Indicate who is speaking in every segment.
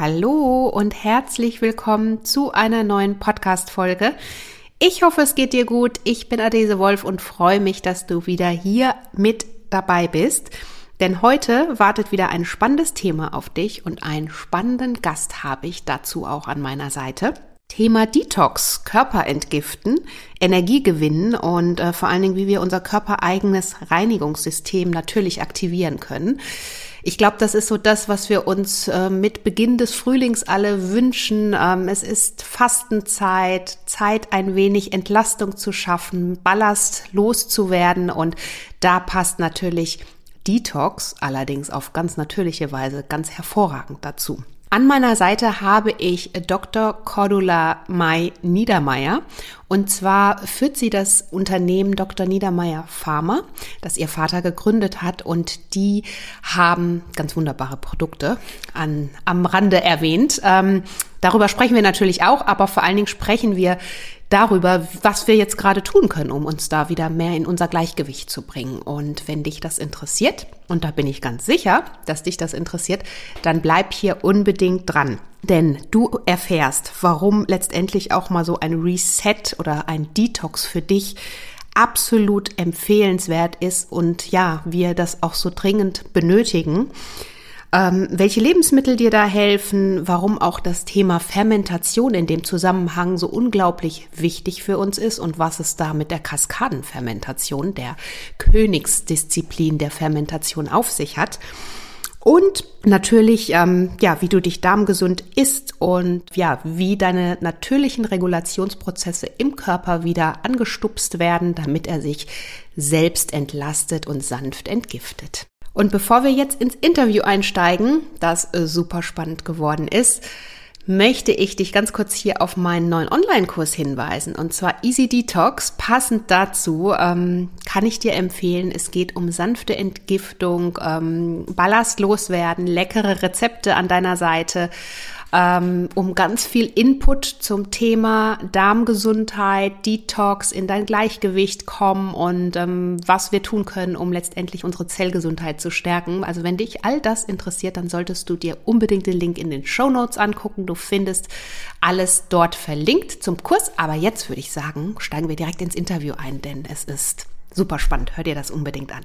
Speaker 1: Hallo und herzlich willkommen zu einer neuen Podcast-Folge. Ich hoffe, es geht dir gut. Ich bin Adese Wolf und freue mich, dass du wieder hier mit dabei bist. Denn heute wartet wieder ein spannendes Thema auf dich und einen spannenden Gast habe ich dazu auch an meiner Seite. Thema Detox, Körper entgiften, Energie gewinnen und äh, vor allen Dingen, wie wir unser körpereigenes Reinigungssystem natürlich aktivieren können. Ich glaube, das ist so das, was wir uns äh, mit Beginn des Frühlings alle wünschen. Ähm, es ist Fastenzeit, Zeit, ein wenig Entlastung zu schaffen, Ballast loszuwerden und da passt natürlich Detox allerdings auf ganz natürliche Weise ganz hervorragend dazu. An meiner Seite habe ich Dr. Cordula May Niedermeyer. Und zwar führt sie das Unternehmen Dr. Niedermeyer Pharma, das ihr Vater gegründet hat. Und die haben ganz wunderbare Produkte an, am Rande erwähnt. Ähm, darüber sprechen wir natürlich auch, aber vor allen Dingen sprechen wir darüber, was wir jetzt gerade tun können, um uns da wieder mehr in unser Gleichgewicht zu bringen. Und wenn dich das interessiert, und da bin ich ganz sicher, dass dich das interessiert, dann bleib hier unbedingt dran. Denn du erfährst, warum letztendlich auch mal so ein Reset oder ein Detox für dich absolut empfehlenswert ist und ja, wir das auch so dringend benötigen ähm, welche Lebensmittel dir da helfen, warum auch das Thema Fermentation in dem Zusammenhang so unglaublich wichtig für uns ist und was es da mit der Kaskadenfermentation, der Königsdisziplin der Fermentation auf sich hat. Und natürlich, ähm, ja, wie du dich darmgesund isst und ja, wie deine natürlichen Regulationsprozesse im Körper wieder angestupst werden, damit er sich selbst entlastet und sanft entgiftet. Und bevor wir jetzt ins Interview einsteigen, das äh, super spannend geworden ist, möchte ich dich ganz kurz hier auf meinen neuen Online-Kurs hinweisen. Und zwar Easy Detox. Passend dazu ähm, kann ich dir empfehlen, es geht um sanfte Entgiftung, ähm, Ballast loswerden, leckere Rezepte an deiner Seite ähm, um ganz viel Input zum Thema Darmgesundheit, Detox, in dein Gleichgewicht kommen und ähm, was wir tun können, um letztendlich unsere Zellgesundheit zu stärken. Also wenn dich all das interessiert, dann solltest du dir unbedingt den Link in den Show Notes angucken. Du findest alles dort verlinkt zum Kurs. Aber jetzt würde ich sagen, steigen wir direkt ins Interview ein, denn es ist super spannend. Hör dir das unbedingt an.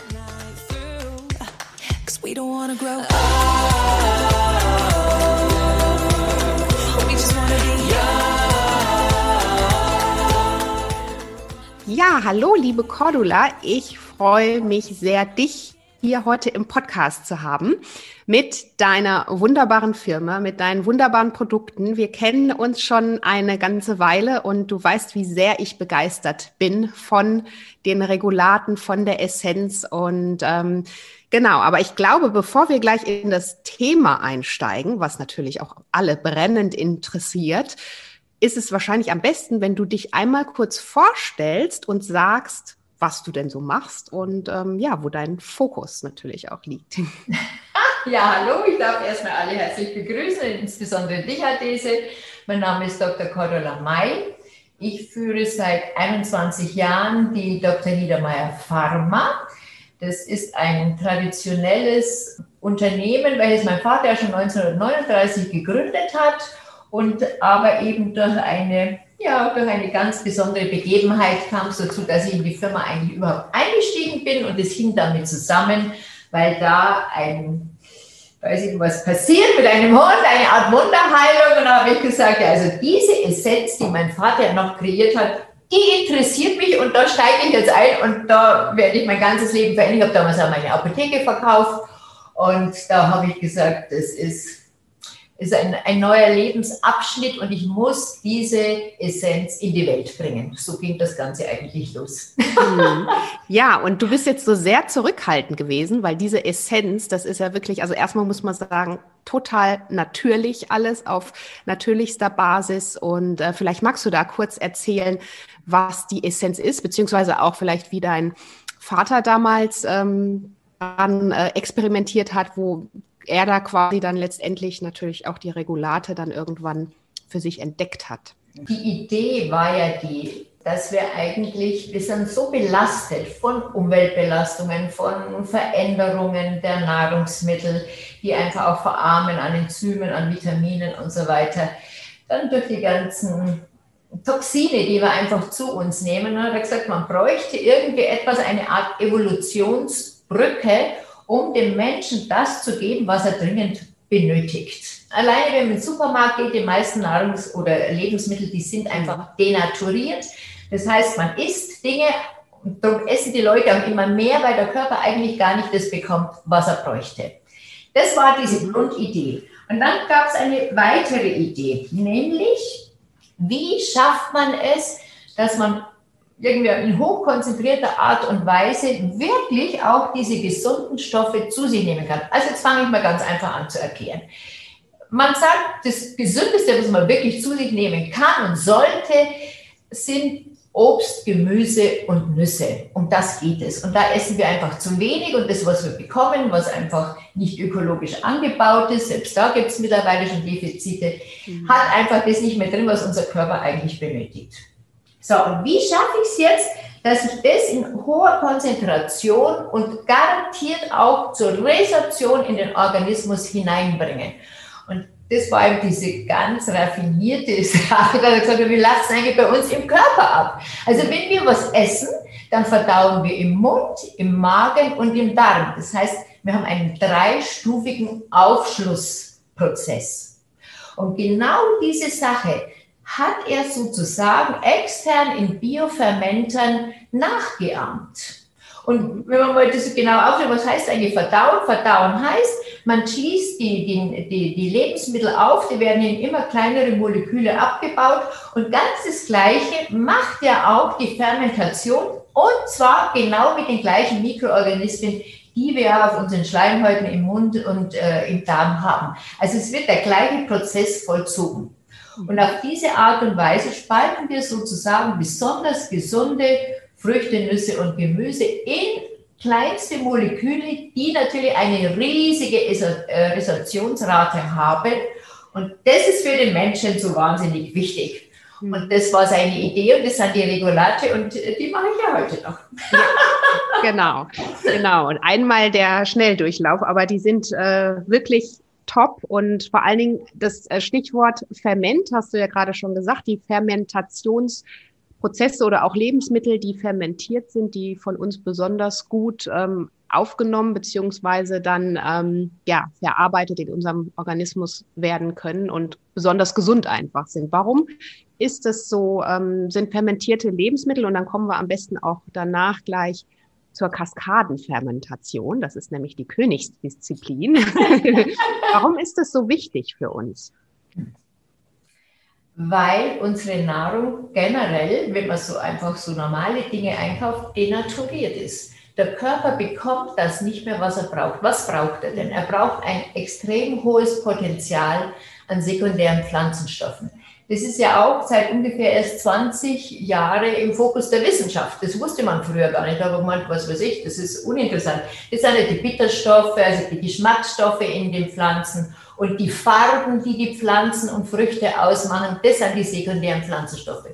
Speaker 1: We don't wanna grow Ja, hallo, liebe Cordula. Ich freue mich sehr, dich hier heute im Podcast zu haben mit deiner wunderbaren Firma, mit deinen wunderbaren Produkten. Wir kennen uns schon eine ganze Weile und du weißt, wie sehr ich begeistert bin von den Regulaten, von der Essenz und ähm, Genau, aber ich glaube, bevor wir gleich in das Thema einsteigen, was natürlich auch alle brennend interessiert, ist es wahrscheinlich am besten, wenn du dich einmal kurz vorstellst und sagst, was du denn so machst und ähm, ja, wo dein Fokus natürlich auch liegt.
Speaker 2: Ja, hallo, ich darf erstmal alle herzlich begrüßen, insbesondere dich, Adese. Mein Name ist Dr. Cordula May. Ich führe seit 21 Jahren die Dr. Niedermeyer Pharma. Das ist ein traditionelles Unternehmen, welches mein Vater schon 1939 gegründet hat und aber eben durch eine, ja, durch eine ganz besondere Begebenheit kam es dazu, dass ich in die Firma eigentlich überhaupt eingestiegen bin und es hing damit zusammen, weil da ein weiß ich, was passiert mit einem Hund, eine Art Wunderheilung. Und da habe ich gesagt, ja, also diese Essenz, die mein Vater noch kreiert hat, die interessiert mich und da steige ich jetzt ein und da werde ich mein ganzes Leben verändern. Ich habe damals auch meine Apotheke verkauft und da habe ich gesagt, das ist, ist ein, ein neuer Lebensabschnitt und ich muss diese Essenz in die Welt bringen. So ging das Ganze eigentlich los.
Speaker 1: Mhm. Ja, und du bist jetzt so sehr zurückhaltend gewesen, weil diese Essenz, das ist ja wirklich, also erstmal muss man sagen, total natürlich alles auf natürlichster Basis. Und äh, vielleicht magst du da kurz erzählen, was die Essenz ist, beziehungsweise auch vielleicht, wie dein Vater damals ähm, äh, experimentiert hat, wo er da quasi dann letztendlich natürlich auch die Regulate dann irgendwann für sich entdeckt hat.
Speaker 2: Die Idee war ja die, dass wir eigentlich, wir sind so belastet von Umweltbelastungen, von Veränderungen der Nahrungsmittel, die einfach auch verarmen an Enzymen, an Vitaminen und so weiter. Dann durch die ganzen Toxine, die wir einfach zu uns nehmen. Er hat gesagt, man bräuchte irgendwie etwas, eine Art Evolutionsbrücke, um dem Menschen das zu geben, was er dringend benötigt. Alleine, wenn man in den Supermarkt geht, die meisten Nahrungs- oder Lebensmittel, die sind einfach denaturiert. Das heißt, man isst Dinge und darum essen die Leute auch immer mehr, weil der Körper eigentlich gar nicht das bekommt, was er bräuchte. Das war diese Grundidee. Und dann gab es eine weitere Idee, nämlich, wie schafft man es, dass man irgendwie in hochkonzentrierter Art und Weise wirklich auch diese gesunden Stoffe zu sich nehmen kann. Also jetzt fange ich mal ganz einfach an zu erklären. Man sagt, das Gesündeste, was man wirklich zu sich nehmen kann und sollte, sind Obst, Gemüse und Nüsse. Um das geht es. Und da essen wir einfach zu wenig und das, was wir bekommen, was einfach nicht ökologisch angebaut ist, selbst da gibt es mittlerweile schon Defizite, mhm. hat einfach das nicht mehr drin, was unser Körper eigentlich benötigt. So, und wie schaffe ich es jetzt, dass ich das in hoher Konzentration und garantiert auch zur Resorption in den Organismus hineinbringe? Und das war eben diese ganz raffinierte Sache, da hat gesagt, wir lassen eigentlich bei uns im Körper ab. Also wenn wir was essen, dann verdauen wir im Mund, im Magen und im Darm. Das heißt, wir haben einen dreistufigen Aufschlussprozess. Und genau diese Sache, hat er sozusagen extern in Biofermentern nachgeahmt. Und wenn man mal das genau aufschaut, was heißt eigentlich verdauen? Verdauen heißt, man schließt die, die, die, die Lebensmittel auf, die werden in immer kleinere Moleküle abgebaut und ganz das Gleiche macht ja auch die Fermentation und zwar genau mit den gleichen Mikroorganismen, die wir auf unseren Schleimhäuten im Mund und äh, im Darm haben. Also es wird der gleiche Prozess vollzogen. Und auf diese Art und Weise spalten wir sozusagen besonders gesunde Früchte, Nüsse und Gemüse in kleinste Moleküle, die natürlich eine riesige äh, Resorptionsrate haben. Und das ist für den Menschen so wahnsinnig wichtig. Hm. Und das war seine Idee und das sind die Regulate und äh, die mache ich ja heute noch. Ja,
Speaker 1: genau, genau. Und einmal der Schnelldurchlauf, aber die sind äh, wirklich top und vor allen Dingen das äh, Stichwort Ferment hast du ja gerade schon gesagt, die Fermentationsprozesse oder auch Lebensmittel, die fermentiert sind, die von uns besonders gut ähm, aufgenommen beziehungsweise dann ähm, ja verarbeitet in unserem Organismus werden können und besonders gesund einfach sind. Warum ist es so? Ähm, sind fermentierte Lebensmittel und dann kommen wir am besten auch danach gleich zur Kaskadenfermentation. Das ist nämlich die Königsdisziplin. Warum ist das so wichtig für uns?
Speaker 2: Weil unsere Nahrung generell, wenn man so einfach so normale Dinge einkauft, denaturiert ist. Der Körper bekommt das nicht mehr, was er braucht. Was braucht er denn? Er braucht ein extrem hohes Potenzial an sekundären Pflanzenstoffen. Das ist ja auch seit ungefähr erst 20 Jahre im Fokus der Wissenschaft. Das wusste man früher gar nicht. Aber man, was weiß ich, das ist uninteressant. Das sind ja die Bitterstoffe, also die Geschmacksstoffe in den Pflanzen und die Farben, die die Pflanzen und Früchte ausmachen, das sind die sekundären Pflanzenstoffe.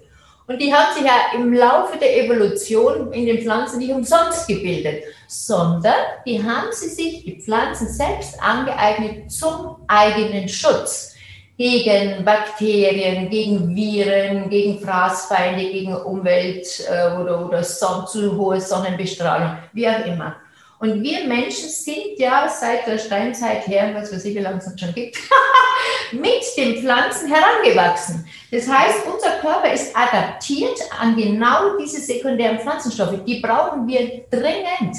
Speaker 2: Und die haben sich ja im Laufe der Evolution in den Pflanzen nicht umsonst gebildet, sondern die haben sie sich, die Pflanzen selbst angeeignet zum eigenen Schutz gegen Bakterien, gegen Viren, gegen Fraßfeinde, gegen Umwelt äh, oder, oder Son zu hohe Sonnenbestrahlung, wie auch immer. Und wir Menschen sind ja seit der Steinzeit her, was weiß ich, wie lange es schon gibt, mit den Pflanzen herangewachsen. Das heißt, unser Körper ist adaptiert an genau diese sekundären Pflanzenstoffe. Die brauchen wir dringend,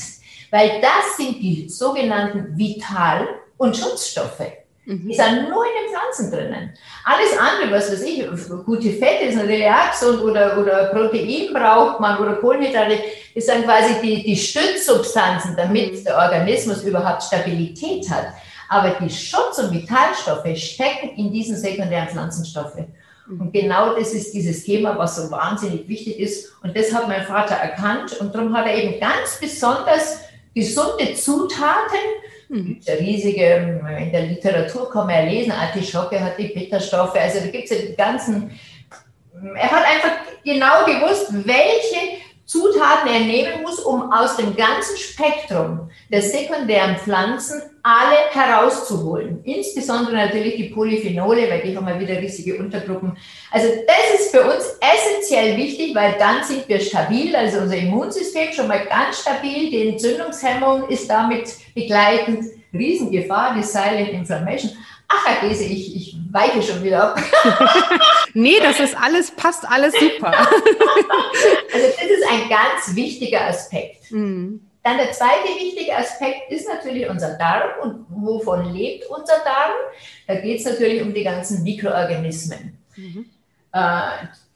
Speaker 2: weil das sind die sogenannten Vital- und Schutzstoffe. Mhm. Die sind nur in den Pflanzen drinnen. Alles andere, was weiß ich, gute Fette ist natürlich auch gesund oder, oder Protein braucht man oder Kohlenhydrate, ist dann quasi die, die Stützsubstanzen, damit mhm. der Organismus überhaupt Stabilität hat. Aber die Schutz- und Vitalstoffe stecken in diesen sekundären Pflanzenstoffen. Mhm. Und genau das ist dieses Thema, was so wahnsinnig wichtig ist. Und das hat mein Vater erkannt. Und darum hat er eben ganz besonders gesunde Zutaten. Mhm. riesige, in der Literatur kann man ja lesen, Artischocke hat die Bitterstoffe. Also da gibt es ja ganzen. Er hat einfach genau gewusst, welche Zutaten er nehmen muss, um aus dem ganzen Spektrum der sekundären Pflanzen alle herauszuholen. Insbesondere natürlich die Polyphenole, weil die haben ja wieder riesige Untergruppen. Also das ist für uns essentiell wichtig, weil dann sind wir stabil, also unser Immunsystem schon mal ganz stabil, die Entzündungshemmung ist damit begleitend. Riesengefahr, die Silent Inflammation. Ach, Herr Gese, ich, ich weiche schon wieder ab.
Speaker 1: nee, das ist alles, passt alles super.
Speaker 2: also das ist ein ganz wichtiger Aspekt. Mhm. Dann der zweite wichtige Aspekt ist natürlich unser Darm und wovon lebt unser Darm? Da geht es natürlich um die ganzen Mikroorganismen. Mhm. Äh,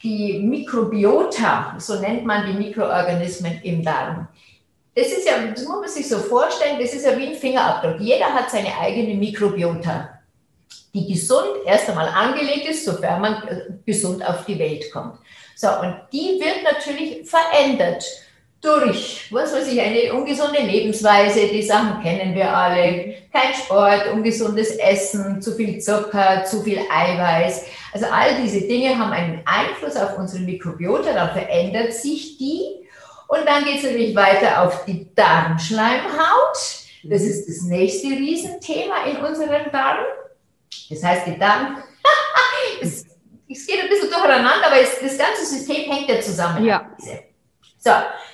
Speaker 2: die Mikrobiota, so nennt man die Mikroorganismen im Darm. Das ist ja, das muss man sich so vorstellen, das ist ja wie ein Fingerabdruck. Jeder hat seine eigene Mikrobiota die gesund erst einmal angelegt ist, sofern man äh, gesund auf die Welt kommt. So, und die wird natürlich verändert durch, was weiß ich, eine ungesunde Lebensweise, die Sachen kennen wir alle, kein Sport, ungesundes Essen, zu viel Zucker, zu viel Eiweiß. Also all diese Dinge haben einen Einfluss auf unsere Mikrobiota, dann verändert sich die. Und dann geht es natürlich weiter auf die Darmschleimhaut. Das ist das nächste Riesenthema in unserem Darm. Das heißt, die Darm, es, es, geht ein bisschen durcheinander, aber es, das ganze System hängt ja zusammen.
Speaker 1: Ja.
Speaker 2: So,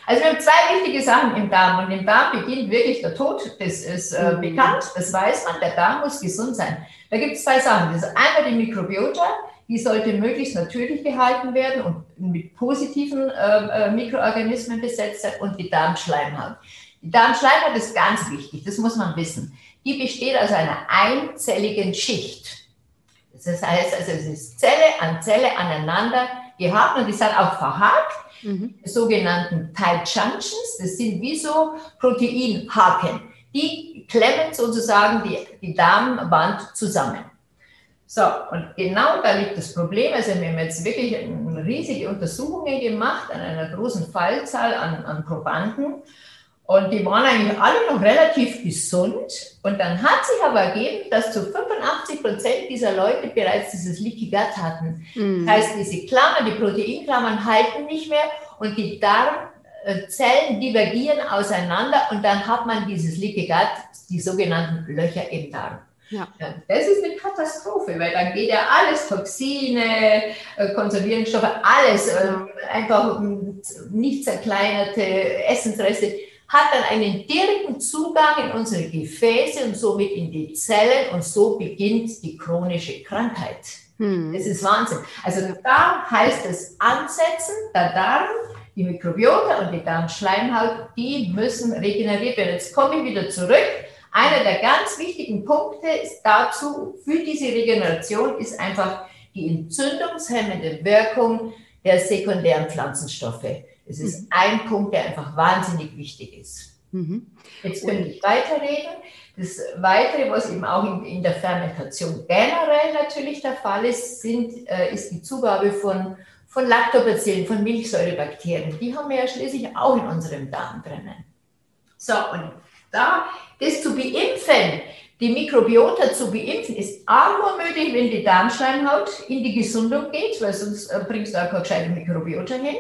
Speaker 2: also wir haben zwei wichtige Sachen im Darm und im Darm beginnt wirklich der Tod. Das ist äh, mhm. bekannt, das weiß man. Der Darm muss gesund sein. Da gibt es zwei Sachen. Das ist einmal die Mikrobiota, die sollte möglichst natürlich gehalten werden und mit positiven äh, äh, Mikroorganismen besetzt sein und die Darmschleimhaut. Die Darmschleimhaut ist ganz wichtig, das muss man wissen die besteht aus einer einzelligen Schicht. Das heißt, also es ist Zelle an Zelle aneinander gehabt und die sind auch verhakt, mhm. sogenannten Tight Junctions. Das sind wie so Proteinhaken. Die klemmen sozusagen die, die Darmwand zusammen. So, und genau da liegt das Problem. Also wir haben jetzt wirklich riesige Untersuchungen gemacht an einer großen Fallzahl an, an Probanden und die waren eigentlich alle noch relativ gesund. Und dann hat sich aber ergeben, dass zu 85 Prozent dieser Leute bereits dieses Leaky Gut hatten. Mhm. Das heißt, diese Klammern, die Proteinklammern halten nicht mehr und die Darmzellen divergieren auseinander und dann hat man dieses Leaky Gut, die sogenannten Löcher im Darm. Ja. das ist eine Katastrophe, weil dann geht ja alles, Toxine, äh, Konservierungsstoffe, alles, äh, einfach nicht zerkleinerte Essensreste hat dann einen direkten Zugang in unsere Gefäße und somit in die Zellen und so beginnt die chronische Krankheit. Hm. Das ist Wahnsinn. Also da heißt es ansetzen, der Darm, die Mikrobiota und die Darmschleimhaut, die müssen regeneriert werden. Jetzt komme ich wieder zurück. Einer der ganz wichtigen Punkte ist dazu für diese Regeneration ist einfach die entzündungshemmende Wirkung der sekundären Pflanzenstoffe. Es ist mhm. ein Punkt, der einfach wahnsinnig wichtig ist. Mhm. Jetzt könnte ich weiterreden. Das Weitere, was eben auch in, in, der Fermentation generell natürlich der Fall ist, sind, äh, ist die Zugabe von, von Lactobacillen, von Milchsäurebakterien. Die haben wir ja schließlich auch in unserem Darm drinnen. So, und da das zu beimpfen, die Mikrobiota zu beimpfen, ist auch nur möglich, wenn die Darmschleimhaut in die Gesundung geht, weil sonst äh, bringst du auch keine gescheite Mikrobiota hin.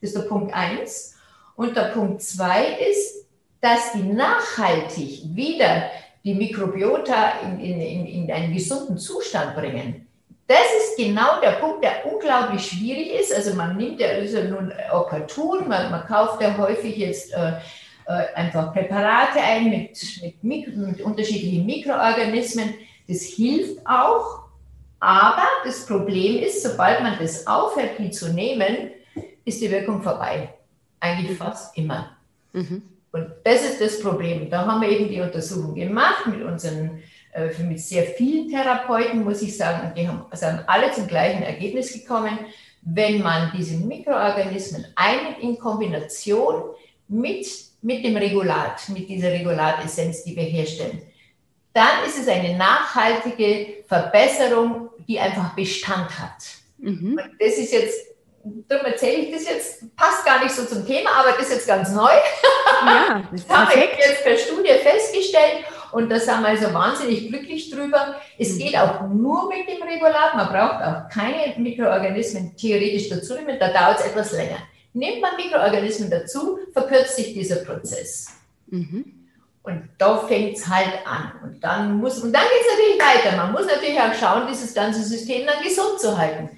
Speaker 2: Das ist der Punkt 1. Und der Punkt 2 ist, dass die nachhaltig wieder die Mikrobiota in, in, in, in einen gesunden Zustand bringen. Das ist genau der Punkt, der unglaublich schwierig ist. Also man nimmt ja, ist ja nun Opportun, man, man kauft ja häufig jetzt äh, äh, einfach Präparate ein mit, mit, Mik mit unterschiedlichen Mikroorganismen. Das hilft auch, aber das Problem ist, sobald man das aufhört, die zu nehmen, ist die Wirkung vorbei. Eigentlich mhm. fast immer. Mhm. Und das ist das Problem. Da haben wir eben die Untersuchung gemacht mit unseren äh, mit sehr vielen Therapeuten, muss ich sagen, die haben, sind alle zum gleichen Ergebnis gekommen. Wenn man diese Mikroorganismen einnimmt in Kombination mit, mit dem Regulat, mit dieser Regulatessenz, die wir herstellen, dann ist es eine nachhaltige Verbesserung, die einfach Bestand hat. Mhm. Und das ist jetzt darum erzähle ich das jetzt, passt gar nicht so zum Thema, aber das ist jetzt ganz neu. Ja, das, das haben wir jetzt per Studie festgestellt und da sind wir also wahnsinnig glücklich drüber. Es geht auch nur mit dem Regulat, man braucht auch keine Mikroorganismen theoretisch dazu nehmen, da dauert es etwas länger. Nimmt man Mikroorganismen dazu, verkürzt sich dieser Prozess. Mhm. Und da fängt es halt an. Und dann muss, und dann geht es natürlich weiter. Man muss natürlich auch schauen, dieses ganze System dann gesund zu halten.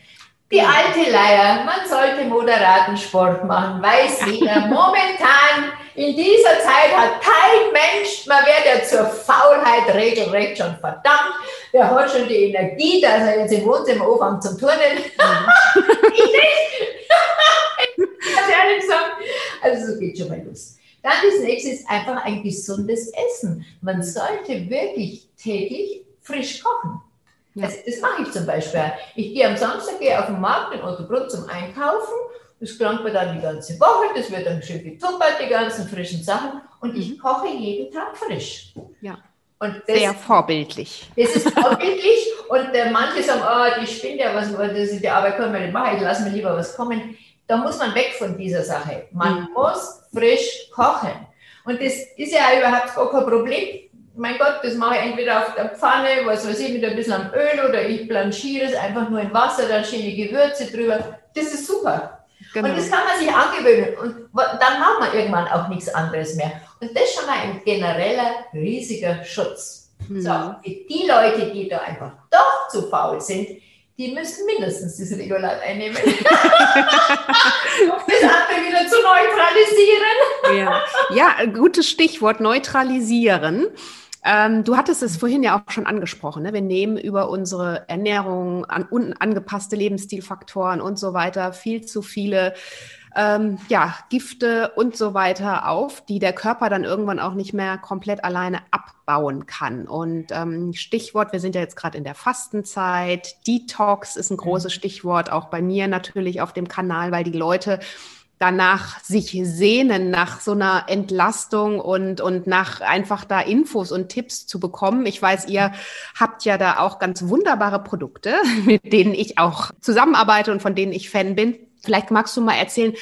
Speaker 2: Die alte Leier, man sollte moderaten Sport machen, weiß jeder. Momentan in dieser Zeit hat kein Mensch, man wird ja zur Faulheit regelrecht schon verdammt. Der hat schon die Energie, dass er jetzt im Wohnzimmer anfängt zum Turnen. Mhm. ich nicht. Ganz ehrlich gesagt. Also so geht schon mal los. Dann das nächste ist einfach ein gesundes Essen. Man sollte wirklich täglich frisch kochen. Ja. Das, das mache ich zum Beispiel. Ich gehe am Samstag gehe auf den Markt in Ottobrunn zum Einkaufen. Das krankt mir dann die ganze Woche. Das wird dann schön getuppert, die ganzen frischen Sachen. Und ich mhm. koche jeden Tag frisch.
Speaker 1: Ja. Und das, Sehr vorbildlich.
Speaker 2: Das ist vorbildlich. und äh, manche sagen, oh, die spinnt ja was, das ist die Arbeit können wir nicht machen, ich lasse mir lieber was kommen. Da muss man weg von dieser Sache. Man mhm. muss frisch kochen. Und das ist ja überhaupt gar kein Problem mein Gott, das mache ich entweder auf der Pfanne, was weiß ich, mit ein bisschen Öl oder ich blanchiere es einfach nur in Wasser, dann schöne Gewürze drüber. Das ist super. Genau. Und das kann man sich angewöhnen und dann macht man irgendwann auch nichts anderes mehr. Und das ist schon mal ein genereller, riesiger Schutz. Mhm. So, für die Leute, die da einfach doch zu faul sind, die müssen mindestens das Regulat einnehmen. das andere wieder zu neutralisieren.
Speaker 1: ja. ja, gutes Stichwort, neutralisieren. Ähm, du hattest es vorhin ja auch schon angesprochen. Ne? Wir nehmen über unsere Ernährung, an, un, angepasste Lebensstilfaktoren und so weiter viel zu viele ähm, ja, Gifte und so weiter auf, die der Körper dann irgendwann auch nicht mehr komplett alleine abbauen kann. Und ähm, Stichwort, wir sind ja jetzt gerade in der Fastenzeit. Detox ist ein großes mhm. Stichwort, auch bei mir natürlich auf dem Kanal, weil die Leute danach sich sehnen, nach so einer Entlastung und, und nach einfach da Infos und Tipps zu bekommen. Ich weiß, ihr habt ja da auch ganz wunderbare Produkte, mit denen ich auch zusammenarbeite und von denen ich Fan bin. Vielleicht magst du mal erzählen,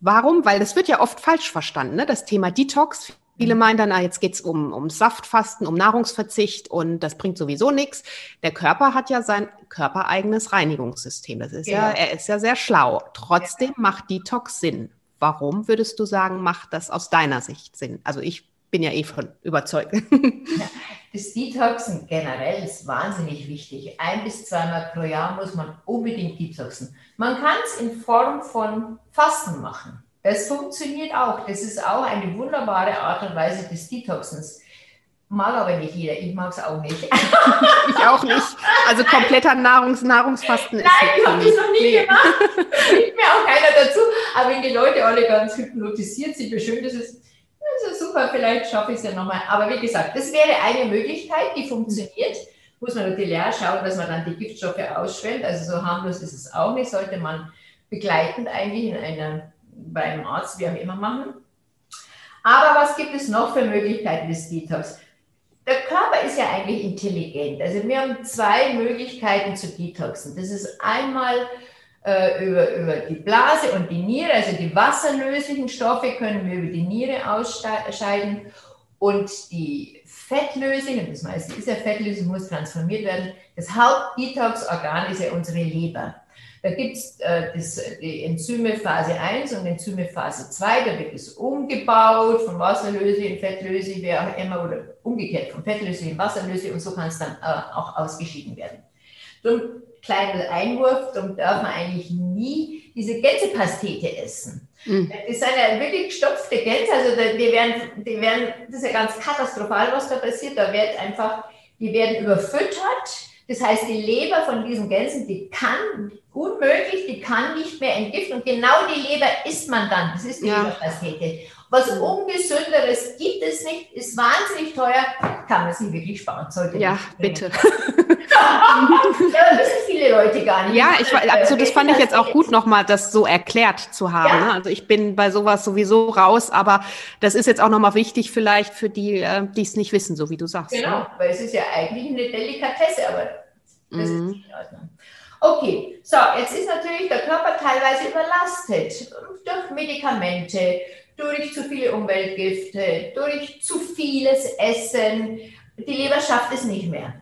Speaker 1: warum, weil das wird ja oft falsch verstanden, ne? das Thema Detox. Viele mhm. meinen dann, ah, jetzt geht's um, um Saftfasten, um Nahrungsverzicht und das bringt sowieso nichts. Der Körper hat ja sein körpereigenes Reinigungssystem. Das ist ja, ja er ist ja sehr schlau. Trotzdem macht Detox Sinn. Warum würdest du sagen, macht das aus deiner Sicht Sinn? Also ich bin ja eh von überzeugt.
Speaker 2: Ja, das Detoxen generell ist wahnsinnig wichtig. Ein bis zweimal pro Jahr muss man unbedingt detoxen. Man kann es in Form von Fasten machen. Das funktioniert auch. Das ist auch eine wunderbare Art und Weise des Detoxens. Mag aber nicht jeder. Ich mag es auch nicht.
Speaker 1: ich auch nicht. Also kompletter Nahrungs Nahrungsfasten
Speaker 2: Nein, ist ich habe das noch nie nee. gemacht. Nicht mir auch keiner dazu. Aber wenn die Leute alle ganz hypnotisiert sind, wie schön das ist, ist super, vielleicht schaffe ich es ja nochmal. Aber wie gesagt, das wäre eine Möglichkeit, die funktioniert. Muss man natürlich auch schauen, dass man dann die Giftstoffe ausschwemmt. Also so harmlos ist es auch nicht. Sollte man begleitend eigentlich in einer bei einem Arzt, wie auch immer machen. Aber was gibt es noch für Möglichkeiten des Detox? Der Körper ist ja eigentlich intelligent. Also wir haben zwei Möglichkeiten zu detoxen. Das ist einmal über, über die Blase und die Niere, also die wasserlöslichen Stoffe können wir über die Niere ausscheiden und die fettlöslichen, das meiste ist ja fettlöslich, muss transformiert werden. Das Hauptdetox-Organ ist ja unsere Leber. Da gibt es äh, die Enzyme Phase 1 und Enzyme Phase 2. Da wird es umgebaut von Wasserlöse in Fettlöse, wer auch immer, oder umgekehrt von Fettlöse in Wasserlöse und so kann es dann äh, auch ausgeschieden werden. Ein kleiner Einwurf, darum darf man eigentlich nie diese Gänsepastete essen. Mhm. Das sind ja wirklich gestopfte Gänse, also die werden, die werden, das ist ja ganz katastrophal, was da passiert. Da wird einfach, die werden überfüttert das heißt, die Leber von diesen Gänsen, die kann unmöglich, die kann nicht mehr entgiften. Und genau die Leber isst man dann. Das ist die ja. Leberpastete. Was Ungesünderes gibt es nicht, ist wahnsinnig teuer, kann man sich wirklich sparen. Sollte
Speaker 1: ja, bitte.
Speaker 2: ja, wissen viele Leute gar nicht.
Speaker 1: Ja, ich, also das fand ich jetzt auch gut, nochmal das so erklärt zu haben. Ja. Ne? Also ich bin bei sowas sowieso raus, aber das ist jetzt auch nochmal wichtig vielleicht für die, äh, die es nicht wissen, so wie du sagst.
Speaker 2: Genau, ne? weil es ist ja eigentlich eine Delikatesse, aber das mhm. ist nicht in Ordnung. Okay, so, jetzt ist natürlich der Körper teilweise überlastet durch Medikamente, durch zu viele Umweltgifte, durch zu vieles Essen. Die Leber schafft es nicht mehr.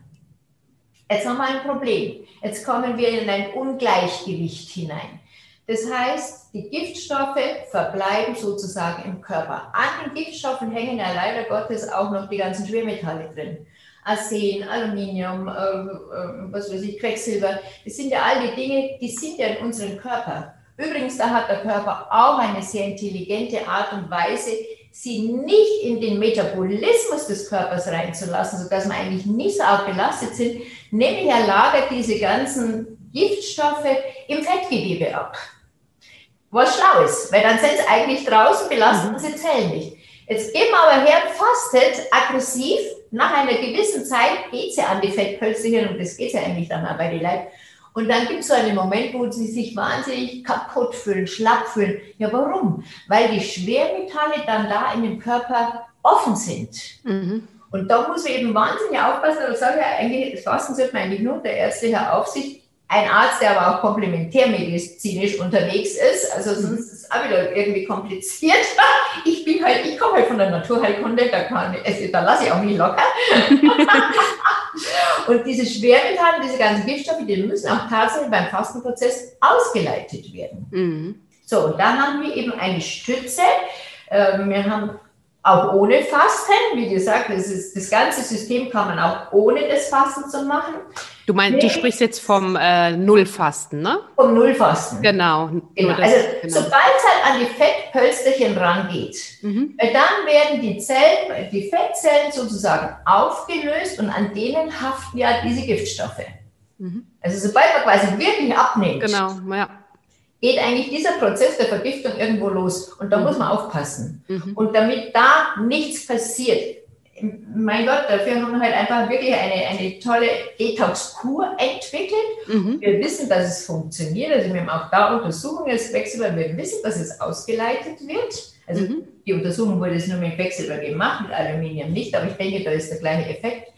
Speaker 2: Jetzt haben wir ein Problem. Jetzt kommen wir in ein Ungleichgewicht hinein. Das heißt, die Giftstoffe verbleiben sozusagen im Körper. An den Giftstoffen hängen ja leider Gottes auch noch die ganzen Schwermetalle drin. Arsen, Aluminium, äh, äh, was weiß ich, Quecksilber. Das sind ja all die Dinge, die sind ja in unserem Körper. Übrigens, da hat der Körper auch eine sehr intelligente Art und Weise, sie nicht in den Metabolismus des Körpers reinzulassen, sodass wir eigentlich nicht so arg belastet sind, nämlich er lagert diese ganzen Giftstoffe im Fettgewebe ab. Was schlau ist, weil dann sind sie eigentlich draußen, belasten mhm. sie Zellen nicht. Jetzt geben wir aber her, fastet aggressiv, nach einer gewissen Zeit geht sie an die Fettpölzchen und das geht ja eigentlich dann mal bei den Leib. Und dann gibt es so einen Moment, wo sie sich wahnsinnig kaputt fühlen, schlapp fühlen. Ja, warum? Weil die Schwermetalle dann da in dem Körper offen sind. Mhm. Und da muss man eben wahnsinnig aufpassen. Das sage ich eigentlich, das Fasten sollte man eigentlich nur unter ärztlicher Aufsicht ein Arzt, der aber auch komplementärmedizinisch unterwegs ist, also sonst ist es auch wieder irgendwie kompliziert. Ich bin halt, ich komme halt von der Naturheilkunde, da, kann, also, da lasse ich auch nie locker. Und diese Schwermetalle, diese ganzen Giftstoffe, die müssen auch tatsächlich beim Fastenprozess ausgeleitet werden. Mhm. So, und dann haben wir eben eine Stütze. Ähm, wir haben auch ohne Fasten, wie gesagt, das, ist, das ganze System kann man auch ohne das Fasten zu machen.
Speaker 1: Du meinst, du sprichst jetzt vom äh, Nullfasten, ne?
Speaker 2: Vom Nullfasten.
Speaker 1: Genau.
Speaker 2: genau. Das, also genau. sobald es halt an die Fettpölsterchen rangeht, mhm. Dann werden die Zellen, die Fettzellen sozusagen aufgelöst und an denen haften ja diese Giftstoffe. Mhm. Also sobald man quasi wirklich abnimmt.
Speaker 1: Genau, ja
Speaker 2: geht eigentlich dieser Prozess der Vergiftung irgendwo los. Und da mhm. muss man aufpassen. Mhm. Und damit da nichts passiert, mein Gott, dafür haben wir halt einfach wirklich eine, eine tolle Detox-Kur entwickelt. Mhm. Wir wissen, dass es funktioniert. Also wir haben auch da Untersuchungen des Quecksilber. Wir wissen, dass es ausgeleitet wird. Also mhm. die Untersuchung wurde es nur mit Quecksilber gemacht, mit Aluminium nicht. Aber ich denke, da ist der gleiche Effekt.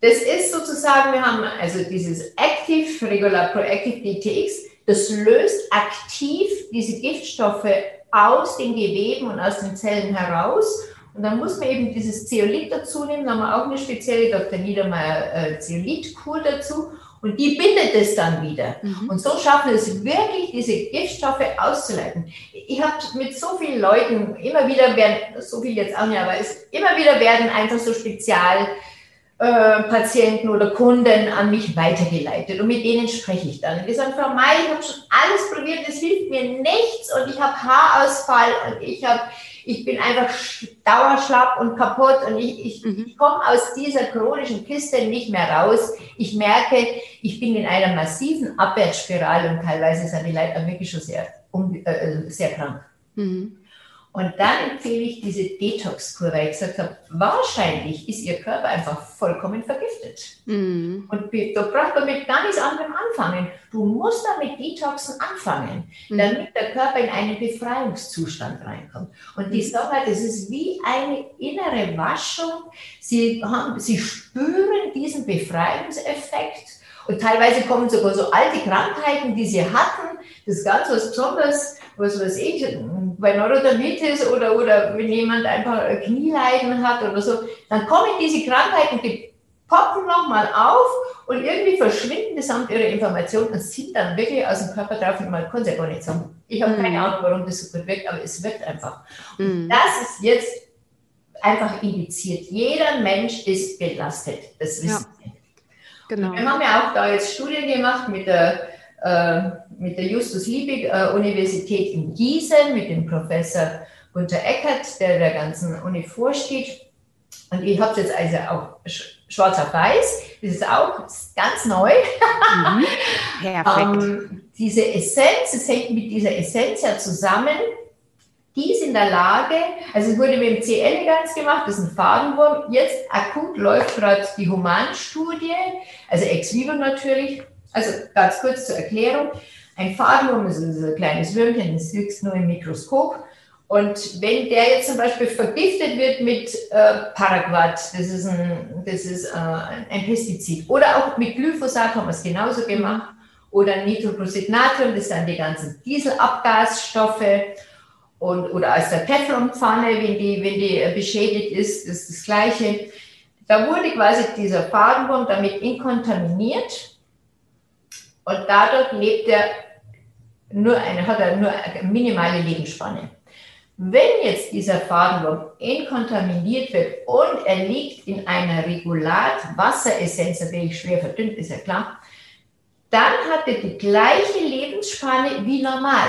Speaker 2: Das ist sozusagen, wir haben also dieses Active Regular Proactive DTX das löst aktiv diese Giftstoffe aus den Geweben und aus den Zellen heraus. Und dann muss man eben dieses Zeolit dazu nehmen. Da haben wir auch eine spezielle Dr. Niedermeyer äh, Zeolitkur dazu. Und die bindet es dann wieder. Mhm. Und so schaffen es wirklich, diese Giftstoffe auszuleiten. Ich habe mit so vielen Leuten, immer wieder werden, so viel jetzt auch nicht, aber es, immer wieder werden einfach so Spezial- äh, Patienten oder Kunden an mich weitergeleitet und mit denen spreche ich dann. Die sagen, Frau May, ich habe schon alles probiert, es hilft mir nichts und ich habe Haarausfall und ich habe ich bin einfach dauerschlapp und kaputt und ich, ich, mhm. ich komme aus dieser chronischen Kiste nicht mehr raus. Ich merke, ich bin in einer massiven Abwärtsspirale und teilweise sind die Leute wirklich schon sehr, äh, sehr krank. Mhm. Und dann empfehle ich diese Detox-Kur, weil ich gesagt habe, wahrscheinlich ist Ihr Körper einfach vollkommen vergiftet. Mm. Und du brauchst damit gar nichts anderem anfangen. Du musst damit Detoxen anfangen, mm. damit der Körper in einen Befreiungszustand reinkommt. Und die mhm. halt, es ist wie eine innere Waschung. Sie, haben, sie spüren diesen Befreiungseffekt. Und teilweise kommen sogar so alte Krankheiten, die sie hatten. Das ist ganz was Besonderes, was weiß ich, bei Neurodermitis oder, oder wenn jemand einfach Knieleiden hat oder so, dann kommen diese Krankheiten, die poppen nochmal auf und irgendwie verschwinden die samt ihrer Information und sind dann wirklich aus dem Körper drauf und man kann es ja gar nicht sagen. Ich habe mhm. keine Ahnung, warum das so gut wirkt, aber es wirkt einfach. Mhm. Und das ist jetzt einfach indiziert. Jeder Mensch ist belastet. Das wissen ja. wir. Genau. wir haben ja auch da jetzt Studien gemacht mit der mit der Justus Liebig äh, in Gießen, mit dem Professor Gunter Eckert, der der ganzen Uni vorsteht. Und ich habe es jetzt also auch schwarz auf weiß. Das ist auch ganz neu. Mhm. Perfekt. ähm, diese Essenz, es hängt mit dieser Essenz ja zusammen, die ist in der Lage, also es wurde mit dem C. elegans gemacht, das ist ein Fadenwurm. Jetzt akut läuft gerade die Humanstudie, also ex vivo natürlich. Also ganz kurz zur Erklärung. Ein Fadenwurm ist ein kleines Würmchen, das wächst nur im Mikroskop. Und wenn der jetzt zum Beispiel vergiftet wird mit äh, Paraquat, das ist, ein, das ist äh, ein Pestizid, oder auch mit Glyphosat haben wir es genauso gemacht, oder Nitroprosid-Natrium, das sind die ganzen Dieselabgasstoffe, und, oder aus der Teflonpfanne, wenn die, wenn die beschädigt ist, ist das Gleiche. Da wurde quasi dieser Fadenwurm damit inkontaminiert und dadurch lebt er nur eine, hat er nur eine minimale Lebensspanne. Wenn jetzt dieser Fadenwurm inkontaminiert wird und er liegt in einer Regulat-Wasseressenz, natürlich schwer verdünnt, ist ja klar, dann hat er die gleiche Lebensspanne wie normal.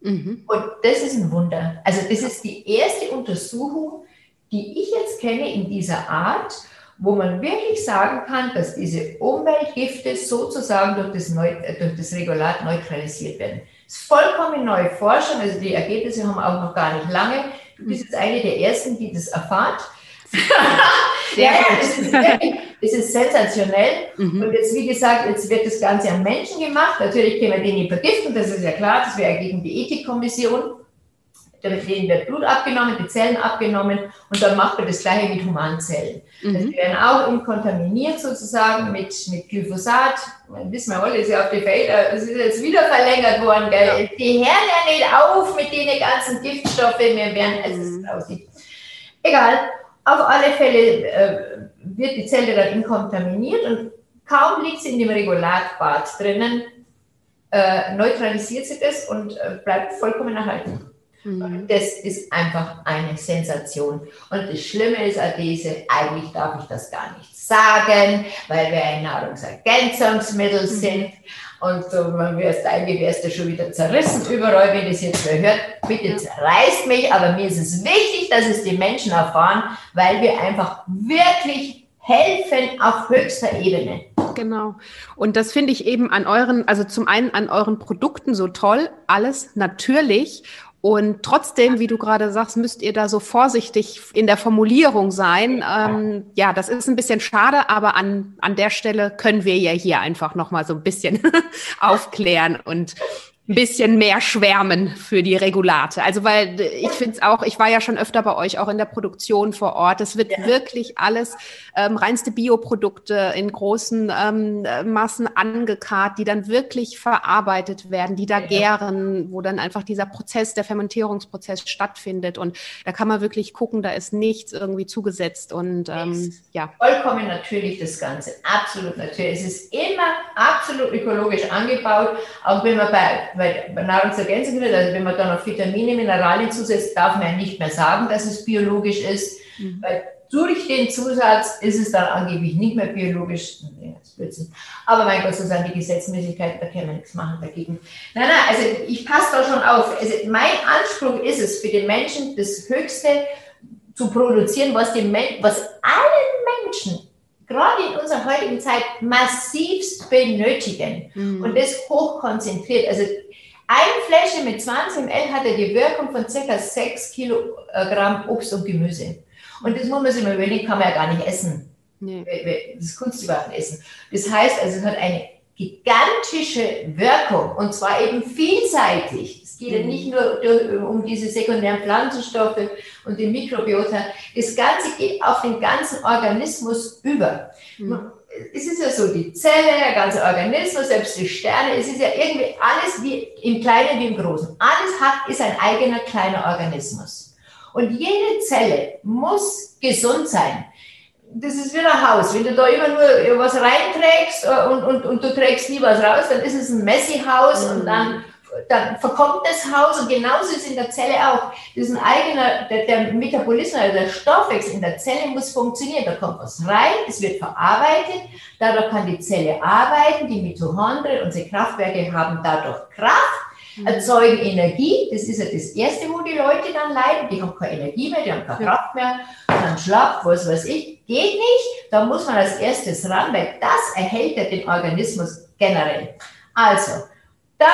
Speaker 2: Mhm. Und das ist ein Wunder. Also das ist die erste Untersuchung, die ich jetzt kenne in dieser Art, wo man wirklich sagen kann, dass diese Umweltgifte sozusagen durch das, Neu durch das Regulat neutralisiert werden. Das ist vollkommen neue Forschung, also die Ergebnisse haben auch noch gar nicht lange. Du bist jetzt eine der Ersten, die das erfahrt. Ja. Das ist, wirklich, das ist sensationell. Mhm. Und jetzt, wie gesagt, jetzt wird das Ganze an Menschen gemacht. Natürlich können wir den nicht vergiften, das ist ja klar, das wäre gegen die Ethikkommission. Denen wird Blut abgenommen, die Zellen abgenommen und dann macht man das gleiche mit Humanzellen. Mhm. Also die werden auch kontaminiert sozusagen mit, mit Glyphosat. Das wissen wir alle, ist ja auf die Felder, es ist jetzt wieder verlängert worden. Gell? Ja. Die hören ja nicht auf mit den ganzen Giftstoffen, wir werden, also es aussieht. Egal. Auf alle Fälle äh, wird die Zelle dann inkontaminiert und kaum liegt sie in dem Regulatbad drinnen, äh, neutralisiert sie das und äh, bleibt vollkommen erhalten. Mhm. Das ist einfach eine Sensation. Und das Schlimme ist, Adese, eigentlich darf ich das gar nicht sagen, weil wir ein Nahrungsergänzungsmittel mhm. sind. Und so, man wirst, eigentlich wärst du schon wieder zerrissen überall, wenn das jetzt wer hört. Bitte ja. zerreißt mich, aber mir ist es wichtig, dass es die Menschen erfahren, weil wir einfach wirklich helfen auf höchster Ebene.
Speaker 1: Genau. Und das finde ich eben an euren, also zum einen an euren Produkten so toll, alles natürlich und trotzdem, wie du gerade sagst, müsst ihr da so vorsichtig in der Formulierung sein. Ähm, ja, das ist ein bisschen schade, aber an, an der Stelle können wir ja hier einfach nochmal so ein bisschen aufklären und ein bisschen mehr schwärmen für die Regulate. Also weil ich finde es auch, ich war ja schon öfter bei euch auch in der Produktion vor Ort. Es wird ja. wirklich alles ähm, reinste Bioprodukte in großen ähm, Massen angekarrt, die dann wirklich verarbeitet werden, die da ja. gären, wo dann einfach dieser Prozess, der Fermentierungsprozess stattfindet. Und da kann man wirklich gucken, da ist nichts irgendwie zugesetzt und ähm, ja.
Speaker 2: Vollkommen natürlich das Ganze, absolut natürlich. Es ist immer absolut ökologisch angebaut, auch wenn man bei bei Nahrungsergänzungsmitteln, also wenn man da noch Vitamine, Mineralien zusetzt, darf man ja nicht mehr sagen, dass es biologisch ist, mhm. weil durch den Zusatz ist es dann angeblich nicht mehr biologisch. Aber mein Gott, so sind die Gesetzmäßigkeiten, da kann man nichts machen dagegen. Nein, nein, also ich passe da schon auf. Also mein Anspruch ist es, für den Menschen das Höchste zu produzieren, was, den, was allen Menschen gerade in unserer heutigen Zeit massivst benötigen mhm. und das hochkonzentriert. Also eine Fläche mit 20 ml hatte die Wirkung von ca. 6 Kilogramm Obst und Gemüse. Und das muss man sich mal überlegen, kann man ja gar nicht essen. Nee. Das kannst du überhaupt essen. Das heißt also, es hat eine gigantische Wirkung und zwar eben vielseitig. Es geht mhm. nicht nur um diese sekundären Pflanzenstoffe und die Mikrobiota. Das Ganze geht auf den ganzen Organismus über. Mhm es ist ja so, die Zelle, der ganze Organismus, selbst die Sterne, es ist ja irgendwie alles wie im Kleinen wie im Großen. Alles hat, ist ein eigener kleiner Organismus. Und jede Zelle muss gesund sein. Das ist wie ein Haus. Wenn du da immer nur was reinträgst und, und, und du trägst nie was raus, dann ist es ein Messi-Haus mhm. und dann dann verkommt das Haus und genauso ist es in der Zelle auch. Das ist ein eigener, der, der Metabolismus, also der Stoffwechsel in der Zelle muss funktionieren. Da kommt was rein, es wird verarbeitet, dadurch kann die Zelle arbeiten, die Mitochondrien, unsere Kraftwerke haben dadurch Kraft, mhm. erzeugen Energie. Das ist ja das Erste, wo die Leute dann leiden. Die haben keine Energie mehr, die haben keine Kraft mehr, dann schlapp, was weiß ich. Geht nicht. Da muss man als erstes ran, weil das erhält ja den Organismus generell. Also, dann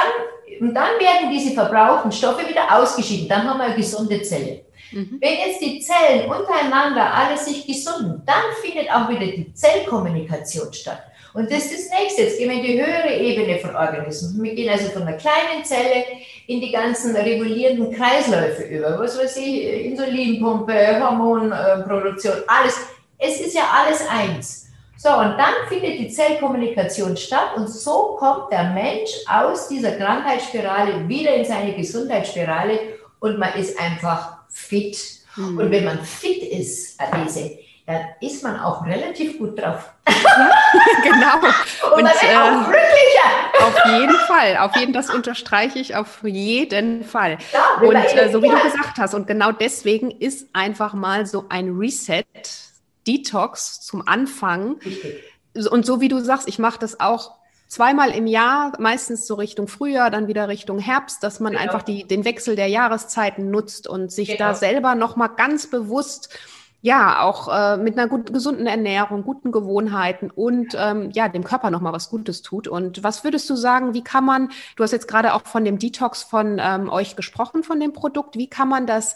Speaker 2: und dann werden diese verbrauchten Stoffe wieder ausgeschieden. Dann haben wir eine gesunde Zelle. Mhm. Wenn jetzt die Zellen untereinander alle sich gesunden, dann findet auch wieder die Zellkommunikation statt. Und das ist das nächste. Jetzt gehen wir in die höhere Ebene von Organismen. Wir gehen also von einer kleinen Zelle in die ganzen regulierenden Kreisläufe über. Was weiß ich, Insulinpumpe, Hormonproduktion, alles. Es ist ja alles eins. So, und dann findet die Zellkommunikation statt und so kommt der Mensch aus dieser Krankheitsspirale wieder in seine Gesundheitsspirale und man ist einfach fit. Mhm. Und wenn man fit ist, Adese, dann ist man auch relativ gut drauf. Ja,
Speaker 1: genau.
Speaker 2: Und, man ist auch äh, glücklicher.
Speaker 1: Auf jeden Fall. Auf jeden, das unterstreiche ich auf jeden Fall. Ja, und äh, so wie du gesagt hast, und genau deswegen ist einfach mal so ein Reset, Detox zum Anfang. Richtig. Und so wie du sagst, ich mache das auch zweimal im Jahr, meistens so Richtung Frühjahr, dann wieder Richtung Herbst, dass man genau. einfach die, den Wechsel der Jahreszeiten nutzt und sich genau. da selber nochmal ganz bewusst ja, auch äh, mit einer gut, gesunden Ernährung, guten Gewohnheiten und ähm, ja, dem Körper nochmal was Gutes tut. Und was würdest du sagen, wie kann man, du hast jetzt gerade auch von dem Detox von ähm, euch gesprochen, von dem Produkt, wie kann man das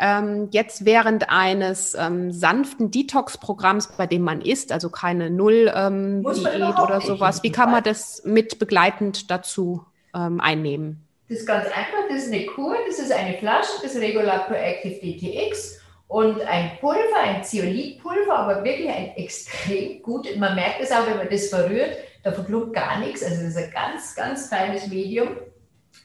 Speaker 1: ähm, jetzt während eines ähm, sanften Detox-Programms, bei dem man isst, also keine Null-Diät ähm, oder sowas, wie kann man das mit begleitend dazu ähm, einnehmen?
Speaker 2: Das ist ganz einfach, das ist eine Kur, das ist eine Flasche, das Regular Proactive DTX und ein Pulver, ein Zeolithpulver, aber wirklich ein extrem gut, man merkt es auch, wenn man das verrührt, da verklumpt gar nichts, also das ist ein ganz, ganz feines Medium.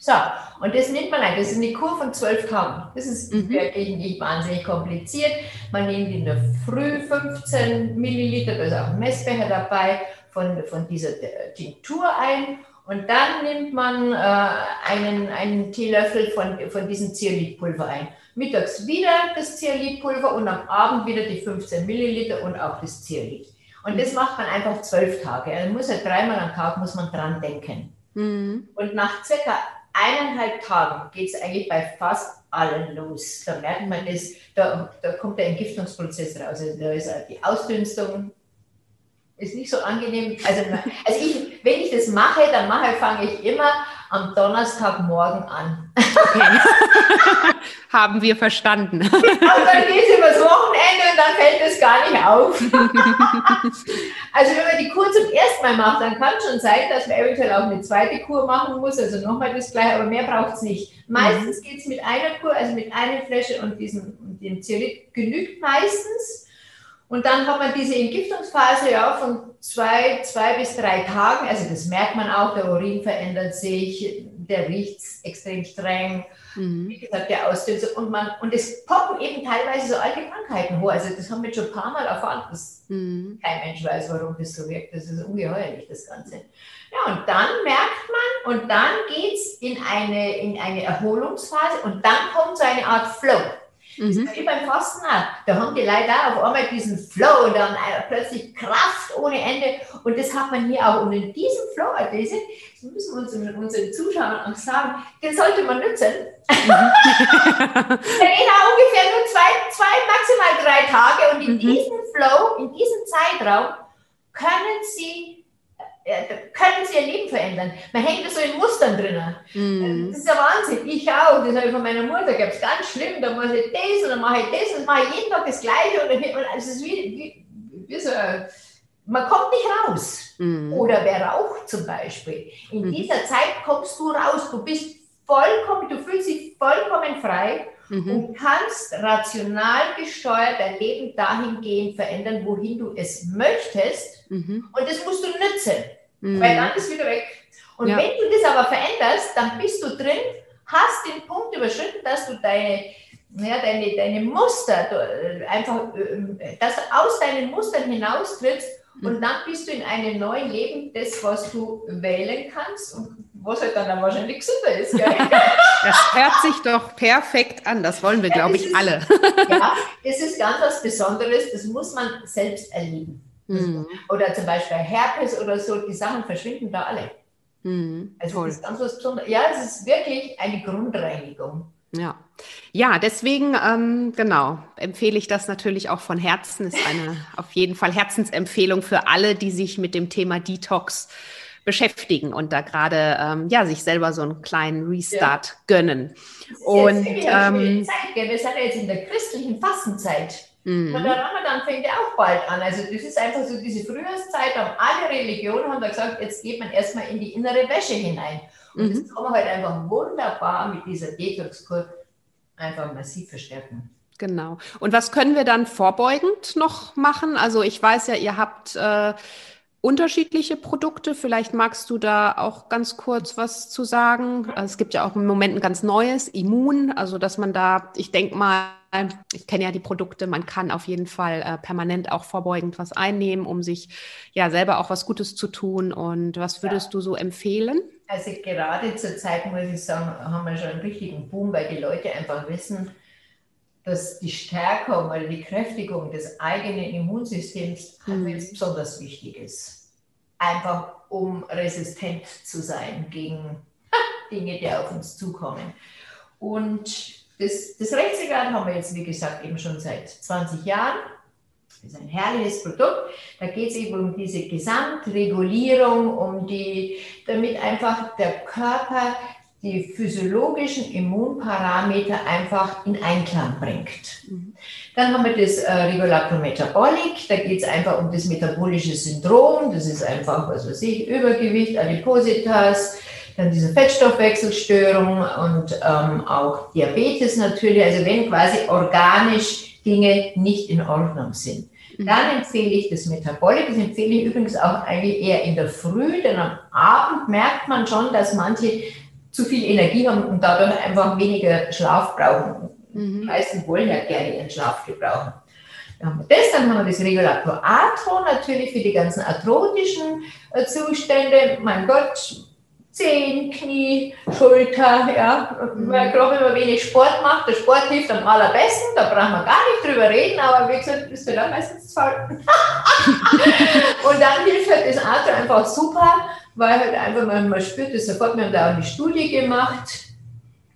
Speaker 2: So, und das nimmt man ein, das ist eine Kur von zwölf Tagen. Das ist mhm. wirklich nicht wahnsinnig kompliziert. Man nimmt in der Früh 15 Milliliter, da ist auch ein Messbecher dabei, von, von dieser Tinktur ein und dann nimmt man äh, einen, einen Teelöffel von, von diesem Zeolithpulver ein. Mittags wieder das Zeolithpulver und am Abend wieder die 15 Milliliter und auch das Zeolith. Und das macht man einfach zwölf Tage. Also muss ja dreimal am Tag muss man dran denken. Mhm. Und nach circa eineinhalb Tagen geht es eigentlich bei fast allen los. Da merkt man das, da, da kommt der Entgiftungsprozess raus. Also da ist die Ausdünstung ist nicht so angenehm. Also, also ich, wenn ich das mache, dann mache, fange ich immer am Donnerstagmorgen an. Okay.
Speaker 1: Haben wir verstanden. Und
Speaker 2: dann geht es übers Wochenende und dann fällt es gar nicht auf. also wenn man die Kur zum ersten Mal macht, dann kann es schon sein, dass man eventuell auch eine zweite Kur machen muss, also nochmal das gleiche, aber mehr braucht es nicht. Meistens geht es mit einer Kur, also mit einer Flasche und diesem dem Zeolit genügt meistens. Und dann hat man diese Entgiftungsphase ja von zwei, zwei bis drei Tagen. Also das merkt man auch, der Urin verändert sich, der riecht extrem streng, mhm. wie gesagt, der Ausdünstung. Und, man, und es poppen eben teilweise so alte Krankheiten hoch. Also das haben wir schon ein paar Mal erfahren, dass mhm. kein Mensch weiß, warum das so wirkt. Das ist ungeheuerlich, das Ganze. Ja, und dann merkt man, und dann geht es in eine, in eine Erholungsphase und dann kommt so eine Art Flow. Das mhm. ist wie beim Fasten auch. Da haben die Leute auch auf einmal diesen Flow und dann plötzlich Kraft ohne Ende. Und das hat man hier auch. Und in diesem Flow, diese, das müssen wir unseren, unseren Zuschauern auch sagen, den sollte man nutzen. Mhm. Der geht auch ungefähr nur zwei, zwei, maximal drei Tage. Und in mhm. diesem Flow, in diesem Zeitraum, können Sie können sie ihr Leben verändern. Man hängt so in Mustern drin. Mm. Das ist ja Wahnsinn. Ich auch. Das habe ich von meiner Mutter. Gab es ganz schlimm. Da mache ich das und dann mache ich das und dann mache ich jeden Tag das Gleiche. Und dann, also es ist wie, wie, wie so, man kommt nicht raus. Mm. Oder wer raucht zum Beispiel. In mm. dieser Zeit kommst du raus. Du bist vollkommen, du fühlst dich vollkommen frei mhm. und kannst rational gesteuert dein Leben dahingehend verändern, wohin du es möchtest. Mhm. Und das musst du nützen, mhm. weil dann ist wieder weg. Und ja. wenn du das aber veränderst, dann bist du drin, hast den Punkt überschritten, dass du deine, ja, deine, deine Muster äh, einfach, äh, dass du aus deinen Mustern hinaustrittst und mhm. dann bist du in einem neuen Leben, das, was du wählen kannst und was halt dann wahrscheinlich gesünder ist. Gell?
Speaker 1: Das hört sich doch perfekt an. Das wollen wir, ja, glaube ich, ist, alle.
Speaker 2: Ja, das ist ganz was Besonderes. Das muss man selbst erleben. Mhm. Oder zum Beispiel Herpes oder so, die Sachen verschwinden da alle. Mhm, also toll. das ist ganz was Besonderes. Ja, es ist wirklich eine Grundreinigung.
Speaker 1: Ja, ja, deswegen ähm, genau empfehle ich das natürlich auch von Herzen. Ist eine auf jeden Fall Herzensempfehlung für alle, die sich mit dem Thema Detox beschäftigen und da gerade ähm, ja sich selber so einen kleinen Restart ja. gönnen. Und
Speaker 2: ähm, Zeit, wir sind ja jetzt in der christlichen Fastenzeit. Mhm. Und der Ramadan fängt ja auch bald an. Also das ist einfach so diese Frühjahrszeit, haben alle Religionen haben da gesagt, jetzt geht man erstmal in die innere Wäsche hinein. Und mhm. das kann man halt einfach wunderbar mit dieser Detox-Kur einfach massiv verstärken.
Speaker 1: Genau. Und was können wir dann vorbeugend noch machen? Also ich weiß ja, ihr habt äh, unterschiedliche Produkte. Vielleicht magst du da auch ganz kurz was zu sagen. Also es gibt ja auch im Moment ein ganz neues, Immun, also dass man da, ich denke mal, ich kenne ja die Produkte, man kann auf jeden Fall äh, permanent auch vorbeugend was einnehmen, um sich ja selber auch was Gutes zu tun. Und was würdest ja. du so empfehlen?
Speaker 2: Also gerade zur Zeit, muss ich sagen, haben wir schon einen richtigen Boom, weil die Leute einfach wissen, dass die Stärkung oder die Kräftigung des eigenen Immunsystems mhm. jetzt besonders wichtig ist. Einfach um resistent zu sein gegen Dinge, die auf uns zukommen. Und das, das Rechtsregal haben wir jetzt, wie gesagt, eben schon seit 20 Jahren. Das ist ein herrliches Produkt. Da geht es eben um diese Gesamtregulierung, um die, damit einfach der Körper die physiologischen Immunparameter einfach in Einklang bringt. Dann haben wir das äh, Regulator Metabolic, da geht es einfach um das metabolische Syndrom, das ist einfach, was weiß ich, Übergewicht, Adipositas, dann diese Fettstoffwechselstörung und ähm, auch Diabetes natürlich, also wenn quasi organisch Dinge nicht in Ordnung sind. Mhm. Dann empfehle ich das Metabolic, das empfehle ich übrigens auch eigentlich eher in der Früh, denn am Abend merkt man schon, dass manche zu viel Energie haben und dadurch einfach weniger Schlaf brauchen. Mhm. Die meisten wollen ja gerne ihren Schlaf gebrauchen. Dann haben wir das, dann haben wir das Regulator Atro natürlich für die ganzen arthrotischen äh, Zustände. Mein Gott, Zehen, Knie, Schulter, ja. Mhm. Gerade wenn man wenig Sport macht, der Sport hilft am allerbesten, da brauchen wir gar nicht drüber reden, aber wie gesagt, das wird dann meistens falsch. und dann hilft halt das Atro einfach super, weil halt einfach man, man spürt es sofort. Wir haben da auch eine Studie gemacht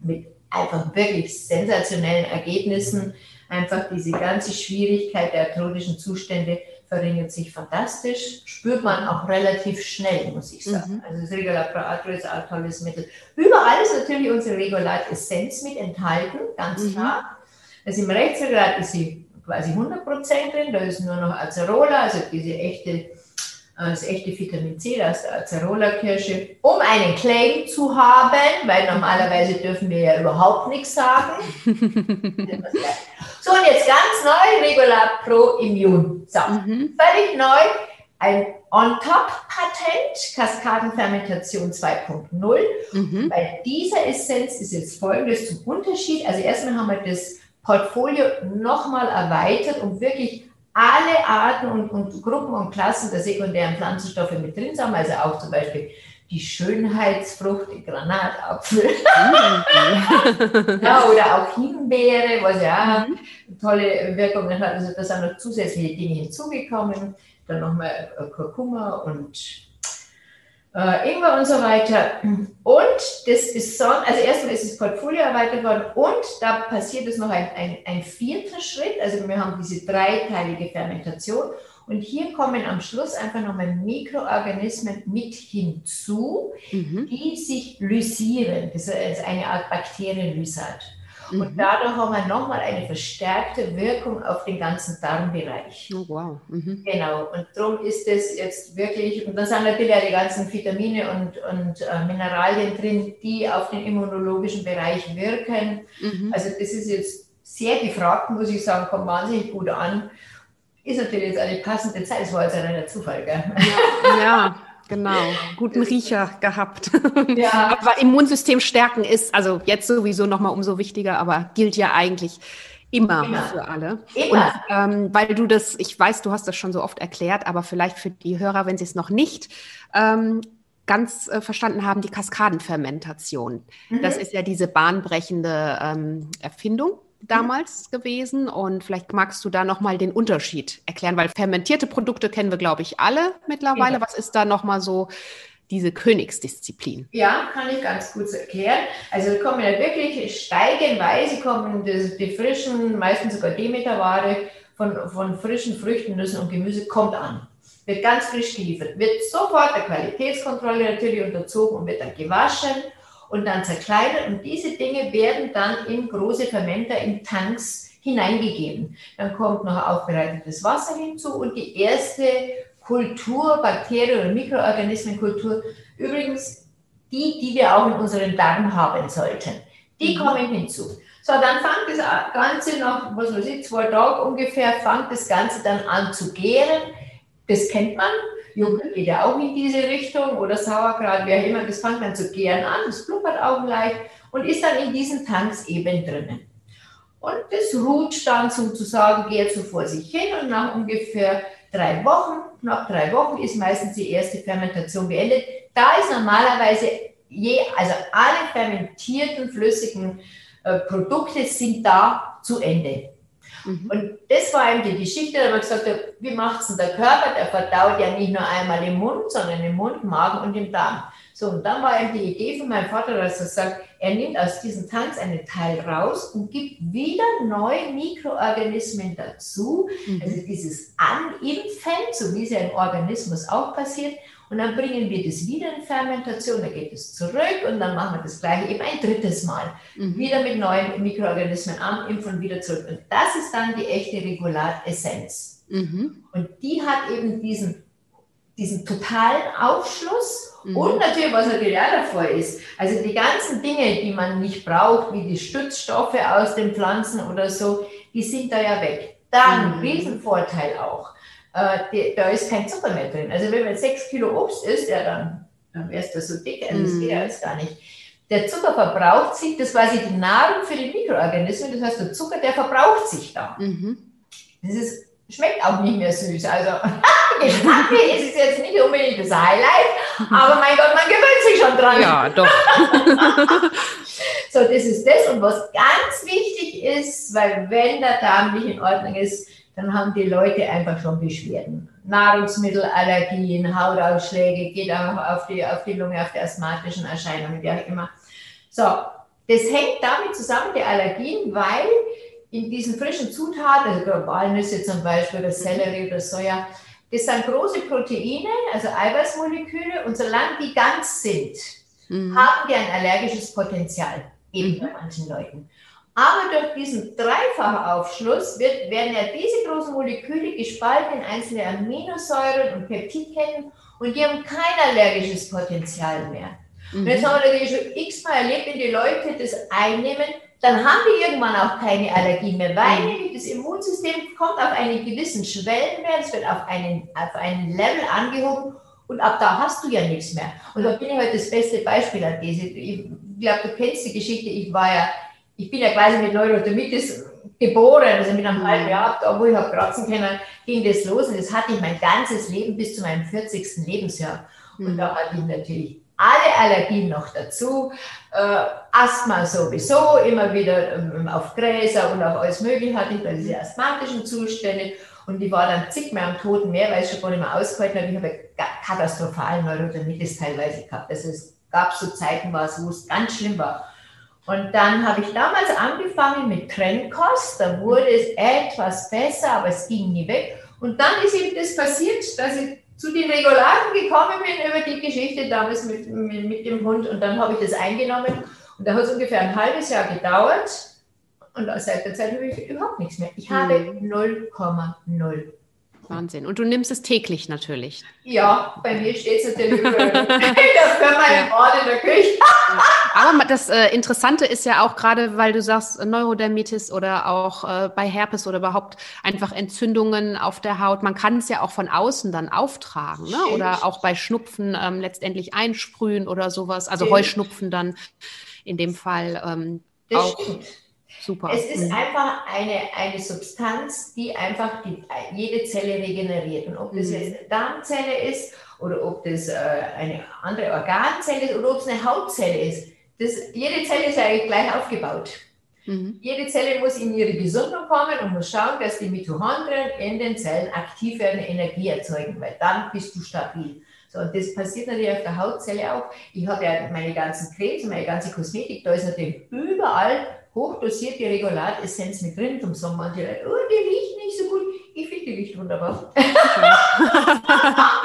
Speaker 2: mit einfach wirklich sensationellen Ergebnissen. Einfach diese ganze Schwierigkeit der arthrotischen Zustände verringert sich fantastisch, spürt man auch relativ schnell, muss ich sagen. Mhm. Also das Regulat Pro Atro ist ein tolles Mittel. Überall ist natürlich unsere Regulat Essenz mit enthalten, ganz mhm. klar. Also im Rechtsregulat ist sie quasi 100% drin, da ist nur noch Acerola, also diese echte das echte Vitamin C aus der Acerola-Kirsche, um einen Claim zu haben, weil normalerweise dürfen wir ja überhaupt nichts sagen. so, und jetzt ganz neu, Regular Pro Immune. So, mhm. völlig neu, ein On-Top-Patent, Kaskadenfermentation 2.0. Mhm. Bei dieser Essenz ist jetzt folgendes zum Unterschied. Also erstmal haben wir das Portfolio nochmal erweitert, um wirklich alle Arten und, und, Gruppen und Klassen der sekundären Pflanzenstoffe mit drin haben, also auch zum Beispiel die Schönheitsfrucht, die Granatapfel ja, oder auch Himbeere, was ja mhm. tolle Wirkungen hat. Also da sind noch zusätzliche Dinge hinzugekommen. Dann nochmal Kurkuma und äh, Ingwer und so weiter. Und das Besondere, also erstmal ist das Portfolio erweitert worden und da passiert es noch ein, ein, ein vierter Schritt. Also wir haben diese dreiteilige Fermentation und hier kommen am Schluss einfach nochmal Mikroorganismen mit hinzu, mhm. die sich lysieren. Das ist eine Art Bakterienlysat. Mhm. Und dadurch haben wir nochmal eine verstärkte Wirkung auf den ganzen Darmbereich.
Speaker 1: Oh, wow. Mhm.
Speaker 2: Genau. Und darum ist es jetzt wirklich, und da sind natürlich auch die ganzen Vitamine und, und äh, Mineralien drin, die auf den immunologischen Bereich wirken. Mhm. Also das ist jetzt sehr gefragt, muss ich sagen, kommt wahnsinnig gut an. Ist natürlich jetzt eine passende Zeit, das war jetzt ein Zufall, gell?
Speaker 1: ja. ja. Genau, guten Riecher gehabt. Ja. aber Immunsystem stärken ist also jetzt sowieso nochmal umso wichtiger, aber gilt ja eigentlich immer, immer. für alle. Immer. Und ähm, weil du das, ich weiß, du hast das schon so oft erklärt, aber vielleicht für die Hörer, wenn sie es noch nicht ähm, ganz äh, verstanden haben, die Kaskadenfermentation. Mhm. Das ist ja diese bahnbrechende ähm, Erfindung damals gewesen und vielleicht magst du da nochmal den Unterschied erklären, weil fermentierte Produkte kennen wir, glaube ich, alle mittlerweile. Ja. Was ist da nochmal so diese Königsdisziplin?
Speaker 2: Ja, kann ich ganz gut erklären. Also kommen ja wirklich steigenweise kommen die, die frischen, meistens sogar Demeterware von, von frischen Früchten, Nüssen und Gemüse kommt an. wird ganz frisch geliefert, wird sofort der Qualitätskontrolle natürlich unterzogen und wird dann gewaschen und dann zerkleinert. Und diese Dinge werden dann in große Fermenter, in Tanks hineingegeben. Dann kommt noch aufbereitetes Wasser hinzu und die erste Kultur, Bakterien- oder Mikroorganismenkultur, übrigens die, die wir auch in unserem Darm haben sollten, die mhm. kommen hinzu. So, dann fängt das Ganze nach, was weiß ich, zwei Tagen ungefähr, fängt das Ganze dann an zu gären. Das kennt man. Joghurt geht ja auch in diese Richtung oder Sauerkraut, wie auch immer. Das fängt dann zu gären an, das blubbert auch leicht und ist dann in diesen Tanks eben drinnen. Und das ruht dann sozusagen, geht so vor sich hin und nach ungefähr drei Wochen, nach drei Wochen ist meistens die erste Fermentation beendet. Da ist normalerweise je, also alle fermentierten flüssigen äh, Produkte sind da zu Ende. Mhm. Und das war eben die Geschichte, da haben wir gesagt, wie macht es denn der Körper? Der verdaut ja nicht nur einmal im Mund, sondern im Mund, Magen und im Darm. So, und dann war eben die Idee von meinem Vater, dass er sagt, er nimmt aus diesen Tanks einen Teil raus und gibt wieder neue Mikroorganismen dazu. Mhm. Also dieses Animpfen, so wie es ja im Organismus auch passiert. Und dann bringen wir das wieder in Fermentation, dann geht es zurück und dann machen wir das gleiche eben ein drittes Mal. Mhm. Wieder mit neuen Mikroorganismen animpfen und wieder zurück. Und das ist dann die echte Regularessenz. Mhm. Und die hat eben diesen, diesen totalen Aufschluss mhm. und natürlich, was natürlich auch davor ist, also die ganzen Dinge, die man nicht braucht, wie die Stützstoffe aus den Pflanzen oder so, die sind da ja weg. Dann, mhm. Riesenvorteil auch äh, die, da ist kein Zucker mehr drin. Also wenn man sechs Kilo Obst isst, ja, dann, dann wärst du so dick, also das geht ja jetzt gar nicht. Der Zucker verbraucht sich, das war die Nahrung für die Mikroorganismen, das heißt, der Zucker, der verbraucht sich da. Mhm. Das ist, schmeckt auch nicht mehr süß. Also geschmacklich ist es jetzt nicht unbedingt das Highlight, aber mein Gott, man gewöhnt sich schon dran.
Speaker 1: Ja, doch.
Speaker 2: so, das ist das. Und was ganz wichtig ist, weil wenn der Darm nicht in Ordnung ist, dann haben die Leute einfach schon Beschwerden. Nahrungsmittelallergien, Hautausschläge, geht auch auf die, auf die Lunge, auf die asthmatischen Erscheinungen, wie auch immer. So, das hängt damit zusammen, die Allergien, weil in diesen frischen Zutaten, also Walnüsse zum Beispiel, oder Sellerie oder Soja, das sind große Proteine, also Eiweißmoleküle, und solange die ganz sind, mhm. haben die ein allergisches Potenzial, eben mhm. bei manchen Leuten. Aber durch diesen Dreifachaufschluss wird, werden ja diese großen Moleküle gespalten in einzelne Aminosäuren und Peptidketten und die haben kein allergisches Potenzial mehr. Mhm. Und jetzt haben wir natürlich schon x-mal erlebt, wenn die Leute das einnehmen, dann haben die irgendwann auch keine Allergie mehr, weil mhm. das Immunsystem kommt auf einen gewissen Schwellenwert, es wird auf einen, auf einen Level angehoben und ab da hast du ja nichts mehr. Und da bin ich heute das beste Beispiel an diese. Ich glaube, du kennst die Geschichte, ich war ja ich bin ja quasi mit Neurodermitis geboren, also mit einem mhm. halben Jahr, da wo ich habe kratzen können, ging das los und das hatte ich mein ganzes Leben bis zu meinem 40. Lebensjahr. Und mhm. da hatte ich natürlich alle Allergien noch dazu, äh, Asthma sowieso, immer wieder ähm, auf Gräser und auf alles Mögliche hatte ich dann diese asthmatischen Zustände und ich war dann zigmal am Toten Meer, weil ich schon gar nicht mehr ausgehalten habe. Ich habe katastrophalen Neurodermitis teilweise gehabt. Also es gab so Zeiten, wo es ganz schlimm war. Und dann habe ich damals angefangen mit Trennkost, da wurde es etwas besser, aber es ging nie weg. Und dann ist eben das passiert, dass ich zu den Regulaten gekommen bin über die Geschichte damals mit, mit, mit dem Hund und dann habe ich das eingenommen und da hat es ungefähr ein halbes Jahr gedauert und seit der Zeit habe ich überhaupt nichts mehr. Ich habe 0,0
Speaker 1: Wahnsinn. Und du nimmst es täglich natürlich.
Speaker 2: Ja, bei mir steht es natürlich. das können wir im Ort in der Küche.
Speaker 1: Aber das äh, Interessante ist ja auch gerade, weil du sagst Neurodermitis oder auch äh, bei Herpes oder überhaupt einfach Entzündungen auf der Haut. Man kann es ja auch von außen dann auftragen, ne? oder auch bei Schnupfen ähm, letztendlich einsprühen oder sowas. Also Stimmt. Heuschnupfen dann in dem Fall ähm, auch. Stimmt.
Speaker 2: Super. Es ist mhm. einfach eine, eine Substanz, die einfach die, jede Zelle regeneriert. Und ob das mhm. jetzt eine Darmzelle ist oder ob das äh, eine andere Organzelle ist oder ob es eine Hautzelle ist, das, jede Zelle ist eigentlich gleich aufgebaut. Mhm. Jede Zelle muss in ihre Gesundung kommen und muss schauen, dass die Mitochondrien in den Zellen aktiv werden, Energie erzeugen, weil dann bist du stabil. So, und das passiert natürlich auf der Hautzelle auch. Ich habe ja meine ganzen Cremes meine ganze Kosmetik, da ist natürlich überall hochdosierte Regularessenz mit drin. Sommer und die Leute, oh, die riecht nicht so gut. ich finde die riecht wunderbar.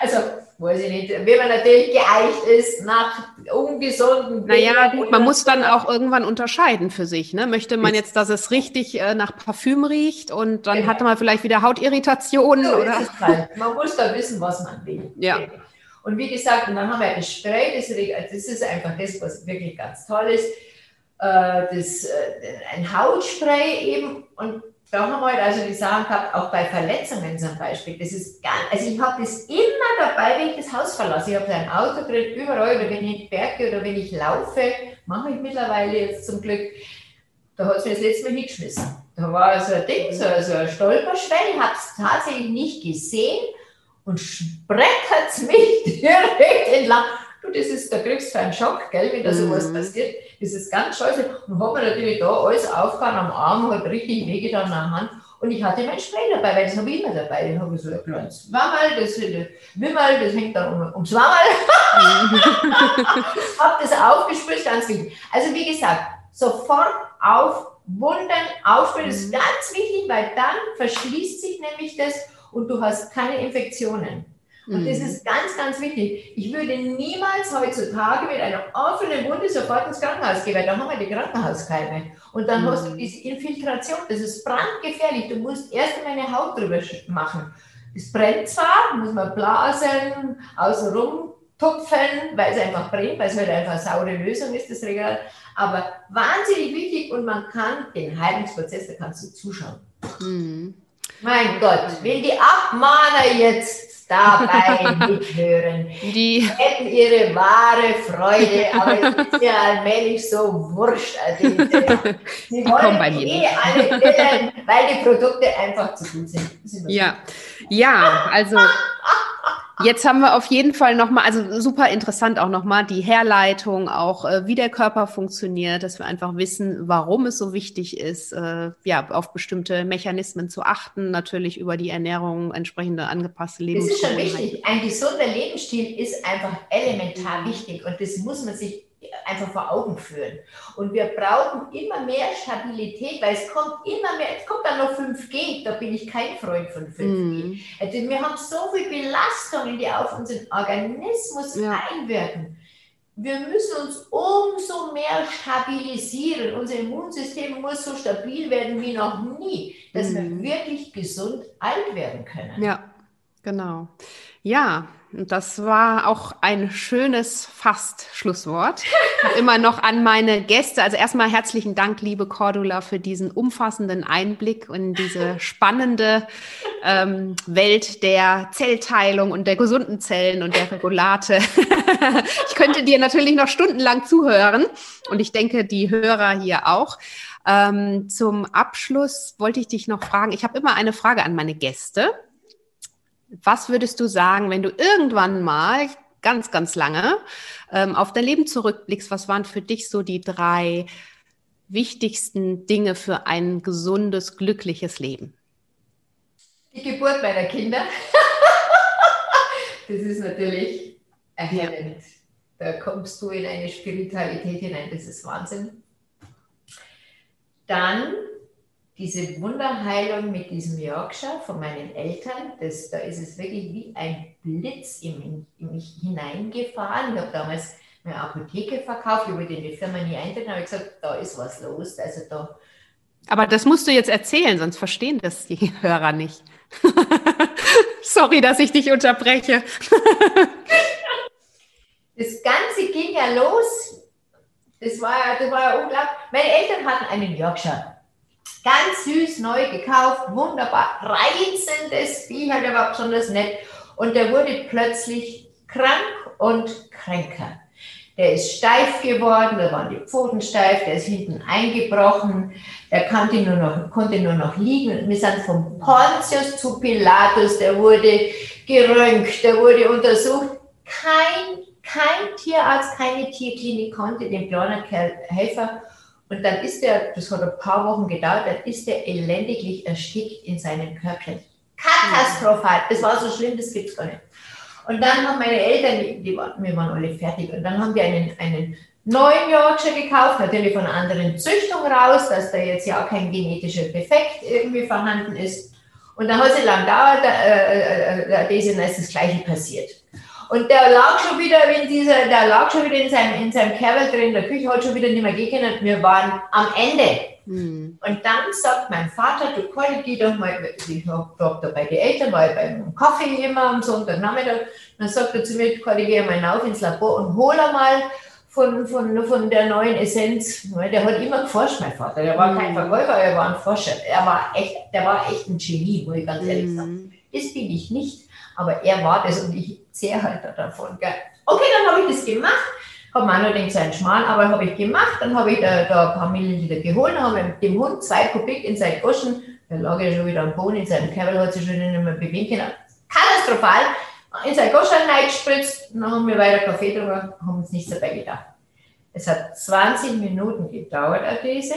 Speaker 2: also, weiß ich nicht, wenn man natürlich geeicht ist nach ungesunden.
Speaker 1: Naja, gut, man muss dann auch irgendwann unterscheiden für sich. Ne? Möchte man jetzt, dass es richtig äh, nach Parfüm riecht und dann genau. hat man vielleicht wieder Hautirritationen? So oder?
Speaker 2: Halt. Man muss da wissen, was man will.
Speaker 1: Ja.
Speaker 2: Und wie gesagt, und dann haben wir ein Spray, das, das ist einfach das, was wirklich ganz toll ist. Äh, das, äh, ein Hautspray eben und da haben wir halt also die Sachen gehabt, auch bei Verletzungen zum Beispiel. Das ist ganz, also ich habe das immer dabei, wenn ich das Haus verlasse. Ich habe ein Auto drin, überall, oder wenn ich Berge oder wenn ich laufe, mache ich mittlerweile jetzt zum Glück. Da hat es mir das letzte Mal hingeschmissen. Da war so ein Ding, so, so ein Stolperschwelle, ich habe es tatsächlich nicht gesehen und spreckert es mich direkt entlang. Du, das ist, da kriegst du einen Schock, gell, wenn da sowas mhm. passiert. Das ist ganz scheiße. Und habe mir natürlich da alles aufgehauen am Arm, hat richtig wehgetan an der Hand. Und ich hatte mein Spray dabei, weil das habe ich immer dabei. Den habe ich so ein kleines Wammerl, das, Wimmerl, das hängt dann um, ums Wammerl. habe das aufgespritzt, ganz wichtig. Also wie gesagt, sofort auf Wunden aufspüren, das ist mhm. ganz wichtig, weil dann verschließt sich nämlich das und du hast keine Infektionen. Und das mhm. ist ganz, ganz wichtig. Ich würde niemals heutzutage mit einer offenen Wunde sofort ins Krankenhaus gehen, weil da haben wir die Krankenhauskeime. Und dann mhm. hast du diese Infiltration. Das ist brandgefährlich. Du musst erst einmal eine Haut drüber machen. Es brennt zwar, muss man blasen, außenrum tupfen, weil es einfach brennt, weil es halt einfach eine saure Lösung ist, das Regal. Aber wahnsinnig wichtig und man kann den Heilungsprozess, da kannst du zuschauen. Mhm. Mein Gott, wenn die Abmahner jetzt dabei mithören. Die hätten ihre wahre Freude, aber es ist ja allmählich so wurscht. Also sie wollen eh alle Bilder, weil die Produkte einfach zu gut sind.
Speaker 1: Ja, ja, also Jetzt haben wir auf jeden Fall nochmal, also super interessant auch nochmal die Herleitung, auch äh, wie der Körper funktioniert, dass wir einfach wissen, warum es so wichtig ist, äh, ja, auf bestimmte Mechanismen zu achten, natürlich über die Ernährung, entsprechende angepasste Lebensmittel.
Speaker 2: Das ist schon wichtig. Ein gesunder Lebensstil ist einfach elementar wichtig und das muss man sich einfach vor Augen führen. Und wir brauchen immer mehr Stabilität, weil es kommt immer mehr, es kommt dann noch 5G, da bin ich kein Freund von 5G. Mm. Also wir haben so viel Belastungen, die auf unseren Organismus ja. einwirken. Wir müssen uns umso mehr stabilisieren. Unser Immunsystem muss so stabil werden wie noch nie, dass mm. wir mhm. wirklich gesund alt werden können.
Speaker 1: Ja, genau. Ja, das war auch ein schönes Fast-Schlusswort. Immer noch an meine Gäste. Also erstmal herzlichen Dank, liebe Cordula, für diesen umfassenden Einblick in diese spannende ähm, Welt der Zellteilung und der gesunden Zellen und der Regulate. ich könnte dir natürlich noch stundenlang zuhören und ich denke, die Hörer hier auch. Ähm, zum Abschluss wollte ich dich noch fragen. Ich habe immer eine Frage an meine Gäste. Was würdest du sagen, wenn du irgendwann mal ganz, ganz lange ähm, auf dein Leben zurückblickst? Was waren für dich so die drei wichtigsten Dinge für ein gesundes, glückliches Leben?
Speaker 2: Die Geburt meiner Kinder. das ist natürlich erhellend. Da kommst du in eine Spiritualität hinein, das ist Wahnsinn. Dann diese Wunderheilung mit diesem Yorkshire von meinen Eltern, das, da ist es wirklich wie ein Blitz in, in mich hineingefahren. Ich habe damals eine Apotheke verkauft, über die die Firma nie eintreten, habe ich gesagt, da ist was los. Also da
Speaker 1: aber das musst du jetzt erzählen, sonst verstehen das die Hörer nicht. Sorry, dass ich dich unterbreche.
Speaker 2: das Ganze ging ja los. Das war, das war ja unglaublich. Meine Eltern hatten einen Yorkshire. Ganz süß, neu gekauft, wunderbar, reizendes Vieh, halt aber besonders nett. Und der wurde plötzlich krank und kränker. Der ist steif geworden, da waren die Pfoten steif, der ist hinten eingebrochen, der konnte nur noch, konnte nur noch liegen. Wir sind von Pontius zu Pilatus, der wurde geröntgt, der wurde untersucht. Kein, kein Tierarzt, keine Tierklinik konnte dem kleinen Kerl. Und dann ist er, das hat ein paar Wochen gedauert, dann ist er elendiglich erstickt in seinem Körbchen. Katastrophal. Das war so schlimm, das gibt's gar nicht. Und dann haben meine Eltern, die, waren, wir waren alle fertig, und dann haben wir einen, einen neuen Yorkshire gekauft, natürlich von einer anderen Züchtung raus, dass da jetzt ja auch kein genetischer Defekt irgendwie vorhanden ist. Und dann hat sie lang gedauert, äh, äh, äh, Daisy, dann ist das Gleiche passiert. Und der lag schon wieder in dieser, der lag schon wieder in seinem, in seinem Kerl drin, in der Küche, hat schon wieder nicht mehr gegangen. Wir waren am Ende. Mhm. Und dann sagt mein Vater, du Colli, geh doch mal, ich habe da bei den Eltern, weil beim Kaffee immer am Sonntagnachmittag, dann sagt er zu mir, Colli, geh mal rauf ins Labor und hol mal von, von, von der neuen Essenz. Der hat immer geforscht, mein Vater. Der war kein mhm. Verkäufer, er war ein Forscher. Er war echt, der war echt ein Genie, muss ich ganz ehrlich mhm. sagen. Das bin ich nicht, aber er war das und ich zehre halt davon. Gell? Okay, dann habe ich das gemacht. Habe mir auch noch den kleinen Schmal, aber habe ich gemacht. Dann habe ich da, da, ein paar Milliliter geholt, habe dem Hund zwei Kubik in seinen Goschen, der lag ja schon wieder am Boden, in seinem Körper hat sich schon nicht mehr bewegen können. Katastrophal in sein Goschan reingespritzt dann haben wir weiter Kaffee drüber, haben uns nichts dabei gedacht. Es hat 20 Minuten gedauert, diese.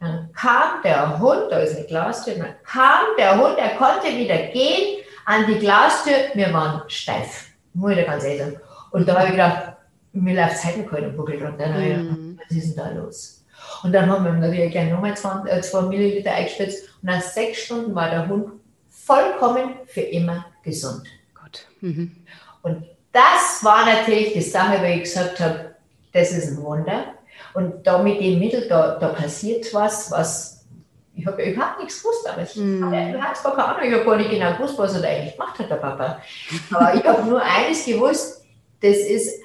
Speaker 2: Dann kam der Hund, da ist eine Glastür, dann kam der Hund, er konnte wieder gehen an die Glastür, wir waren steif. Muss ich ganz ehrlich sagen. Und da habe ich gedacht, mir läuft Zeiten keinen Buckel runter. Mhm. Was ist denn da los? Und dann haben wir natürlich gleich nochmal 2 äh, Milliliter eingespritzt und nach sechs Stunden war der Hund vollkommen für immer gesund. Gott. Mhm. Und das war natürlich die Sache, weil ich gesagt habe, das ist ein Wunder. Und da mit dem Mittel, da, da passiert was, was ich habe überhaupt nichts gewusst, aber ich mm. hatte, hatte gar keine Ahnung, ich habe gar nicht genau gewusst, was er da eigentlich gemacht hat, der Papa. Aber ich habe nur eines gewusst, das ist,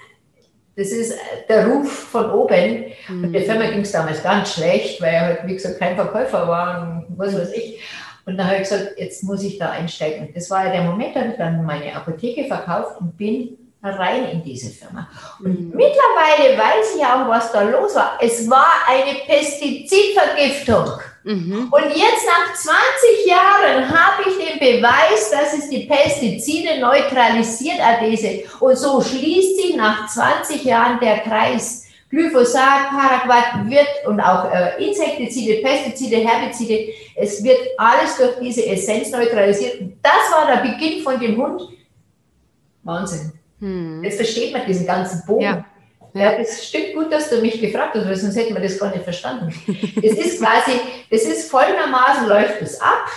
Speaker 2: das ist der Ruf von oben. Mm. Und der Firma ging es damals ganz schlecht, weil er halt, wie gesagt, kein Verkäufer war und was weiß ich. Und dann habe ich gesagt, jetzt muss ich da einsteigen. Das war ja der Moment, da habe ich dann meine Apotheke verkauft und bin rein in diese Firma. Und mhm. mittlerweile weiß ich auch, was da los war. Es war eine Pestizidvergiftung. Mhm. Und jetzt nach 20 Jahren habe ich den Beweis, dass es die Pestizide neutralisiert, Adese. Und so schließt sich nach 20 Jahren der Kreis. Glyphosat, Paraquat wird und auch äh, Insektizide, Pestizide, Herbizide, es wird alles durch diese Essenz neutralisiert. Das war der Beginn von dem Hund. Wahnsinn. Hm. Jetzt versteht man diesen ganzen Bogen. Ja. Ja, das stimmt gut, dass du mich gefragt hast, weil sonst hätten wir das gar nicht verstanden. Es ist quasi, es ist folgendermaßen läuft es ab.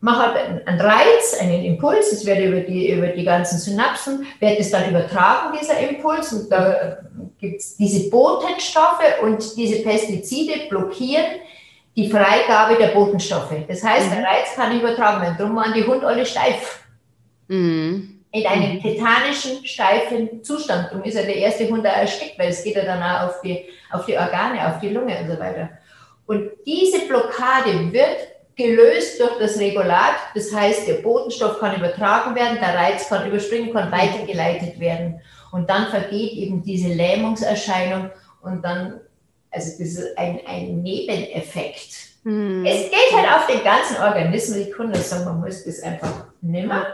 Speaker 2: Man hat einen Reiz, einen Impuls, es wird über die, über die ganzen Synapsen, wird es dann übertragen, dieser Impuls, und da gibt es diese Botenstoffe und diese Pestizide blockieren die Freigabe der Botenstoffe. Das heißt, mhm. der Reiz kann übertragen werden. Darum waren die Hunde alle steif. Mhm in einem mhm. tetanischen, steifen Zustand. Darum ist ja der erste Hund erstickt, weil es geht ja dann auch auf die, auf die Organe, auf die Lunge und so weiter. Und diese Blockade wird gelöst durch das Regulat. Das heißt, der Botenstoff kann übertragen werden, der Reiz kann überspringen, kann weitergeleitet werden. Und dann vergeht eben diese Lähmungserscheinung und dann, also das ist ein, ein Nebeneffekt. Hm. Es geht halt auf den ganzen Organismus. Ich kann das sagen, man muss das einfach nimmer.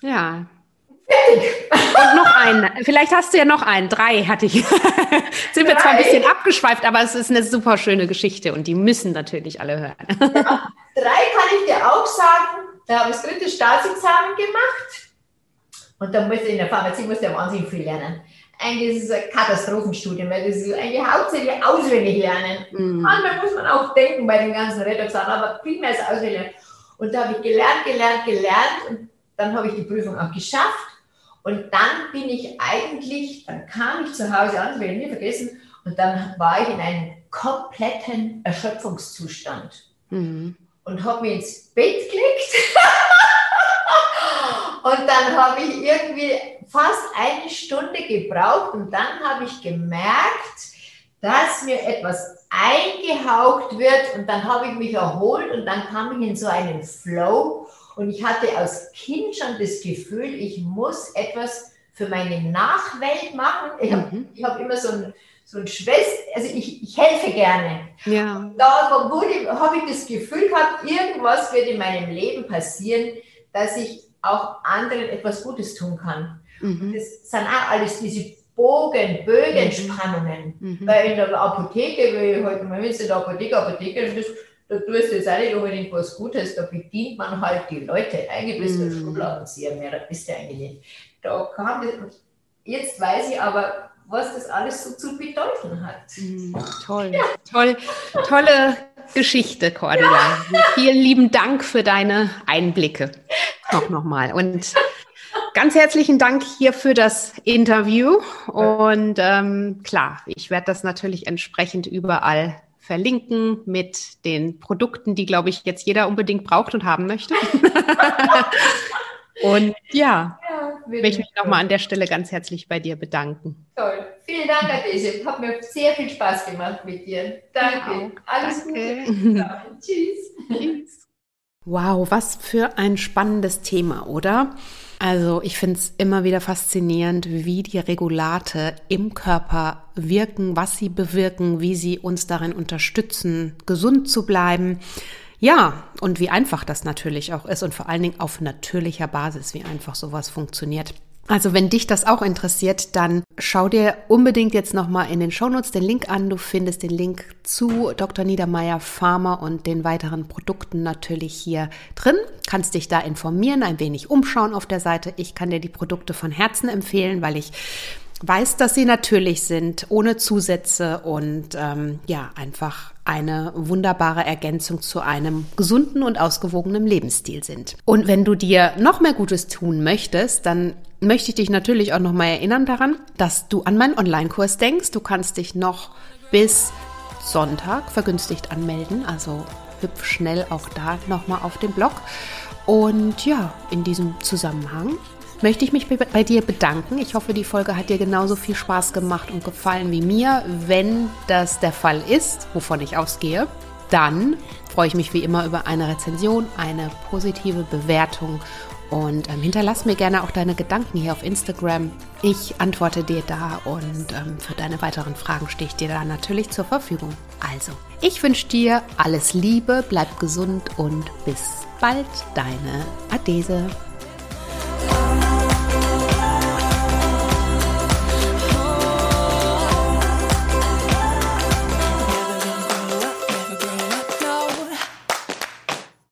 Speaker 1: Ja. Und noch einen. Vielleicht hast du ja noch einen. Drei hatte ich. Sind wir zwar ein bisschen abgeschweift, aber es ist eine super schöne Geschichte und die müssen natürlich alle hören.
Speaker 2: Ja. Drei kann ich dir auch sagen. Da habe ich das dritte Staatsexamen gemacht. Und da musste in der Pharmazie musste ich wahnsinnig viel lernen. Eigentlich ist es ein Katastrophenstudium, weil das ist eigentlich hauptsächlich auswendig lernen. Mhm. Manchmal muss man auch denken bei den ganzen Redaktionen, aber primär ist auswendig. Und da habe ich gelernt, gelernt, gelernt und dann habe ich die Prüfung auch geschafft. Und dann bin ich eigentlich, dann kam ich zu Hause an, das werde ich nie vergessen, und dann war ich in einem kompletten Erschöpfungszustand. Mhm. und habe mich ins Bett gelegt. und dann habe ich irgendwie fast eine Stunde gebraucht. Und dann habe ich gemerkt, dass mir etwas eingehaucht wird. Und dann habe ich mich erholt. Und dann kam ich in so einen Flow und ich hatte als Kind schon das Gefühl, ich muss etwas für meine Nachwelt machen. Ich habe mhm. hab immer so ein, so ein Schwester, also ich, ich helfe gerne. Ja. Da habe ich das Gefühl gehabt, irgendwas wird in meinem Leben passieren, dass ich auch anderen etwas Gutes tun kann. Mhm. Das sind auch alles diese Bogen, Bögenspannungen. Mhm. Weil in der Apotheke, weil ich heute, wenn du in der Apotheke, Apotheke bist, da tust du jetzt auch nicht unbedingt was Gutes, da bedient man halt die Leute. Eigentlich bist du ein mm. Schubladenzieher mehr, da bist du eigentlich nicht. Da kam das, jetzt weiß ich aber, was das alles so zu bedeuten hat.
Speaker 1: Mm, toll, ja. toll, tolle Geschichte, Cordula. Ja. Vielen lieben Dank für deine Einblicke. Auch nochmal. Und ganz herzlichen Dank hier für das Interview. Und ähm, klar, ich werde das natürlich entsprechend überall verlinken mit den Produkten, die, glaube ich, jetzt jeder unbedingt braucht und haben möchte. und ja, ja möchte ich mich nochmal an der Stelle ganz herzlich bei dir bedanken.
Speaker 2: Toll. Vielen Dank, Adese. Hat mir sehr viel Spaß gemacht mit dir. Danke. Ja, Alles danke. Gute. Tschüss. Tschüss.
Speaker 1: Wow, was für ein spannendes Thema, oder? Also ich finde es immer wieder faszinierend, wie die Regulate im Körper wirken, was sie bewirken, wie sie uns darin unterstützen, gesund zu bleiben. Ja, und wie einfach das natürlich auch ist und vor allen Dingen auf natürlicher Basis, wie einfach sowas funktioniert. Also wenn dich das auch interessiert, dann schau dir unbedingt jetzt nochmal in den Shownotes den Link an. Du findest den Link zu Dr. Niedermeyer Pharma und den weiteren Produkten natürlich hier drin. Kannst dich da informieren, ein wenig umschauen auf der Seite. Ich kann dir die Produkte von Herzen empfehlen, weil ich weiß, dass sie natürlich sind, ohne Zusätze und ähm, ja, einfach eine wunderbare Ergänzung zu einem gesunden und ausgewogenen Lebensstil sind. Und wenn du dir noch mehr Gutes tun möchtest, dann möchte ich dich natürlich auch noch mal erinnern daran, dass du an meinen Online-Kurs denkst. Du kannst dich noch bis Sonntag vergünstigt anmelden, also hüpf schnell auch da noch mal auf den Blog. Und ja, in diesem Zusammenhang möchte ich mich bei dir bedanken. Ich hoffe, die Folge hat dir genauso viel Spaß gemacht und gefallen wie mir. Wenn das der Fall ist, wovon ich ausgehe, dann freue ich mich wie immer über eine Rezension, eine positive Bewertung und ähm, hinterlass mir gerne auch deine Gedanken hier auf Instagram. Ich antworte dir da und ähm, für deine weiteren Fragen stehe ich dir da natürlich zur Verfügung. Also, ich wünsche dir alles Liebe, bleib gesund und bis bald, deine Adese.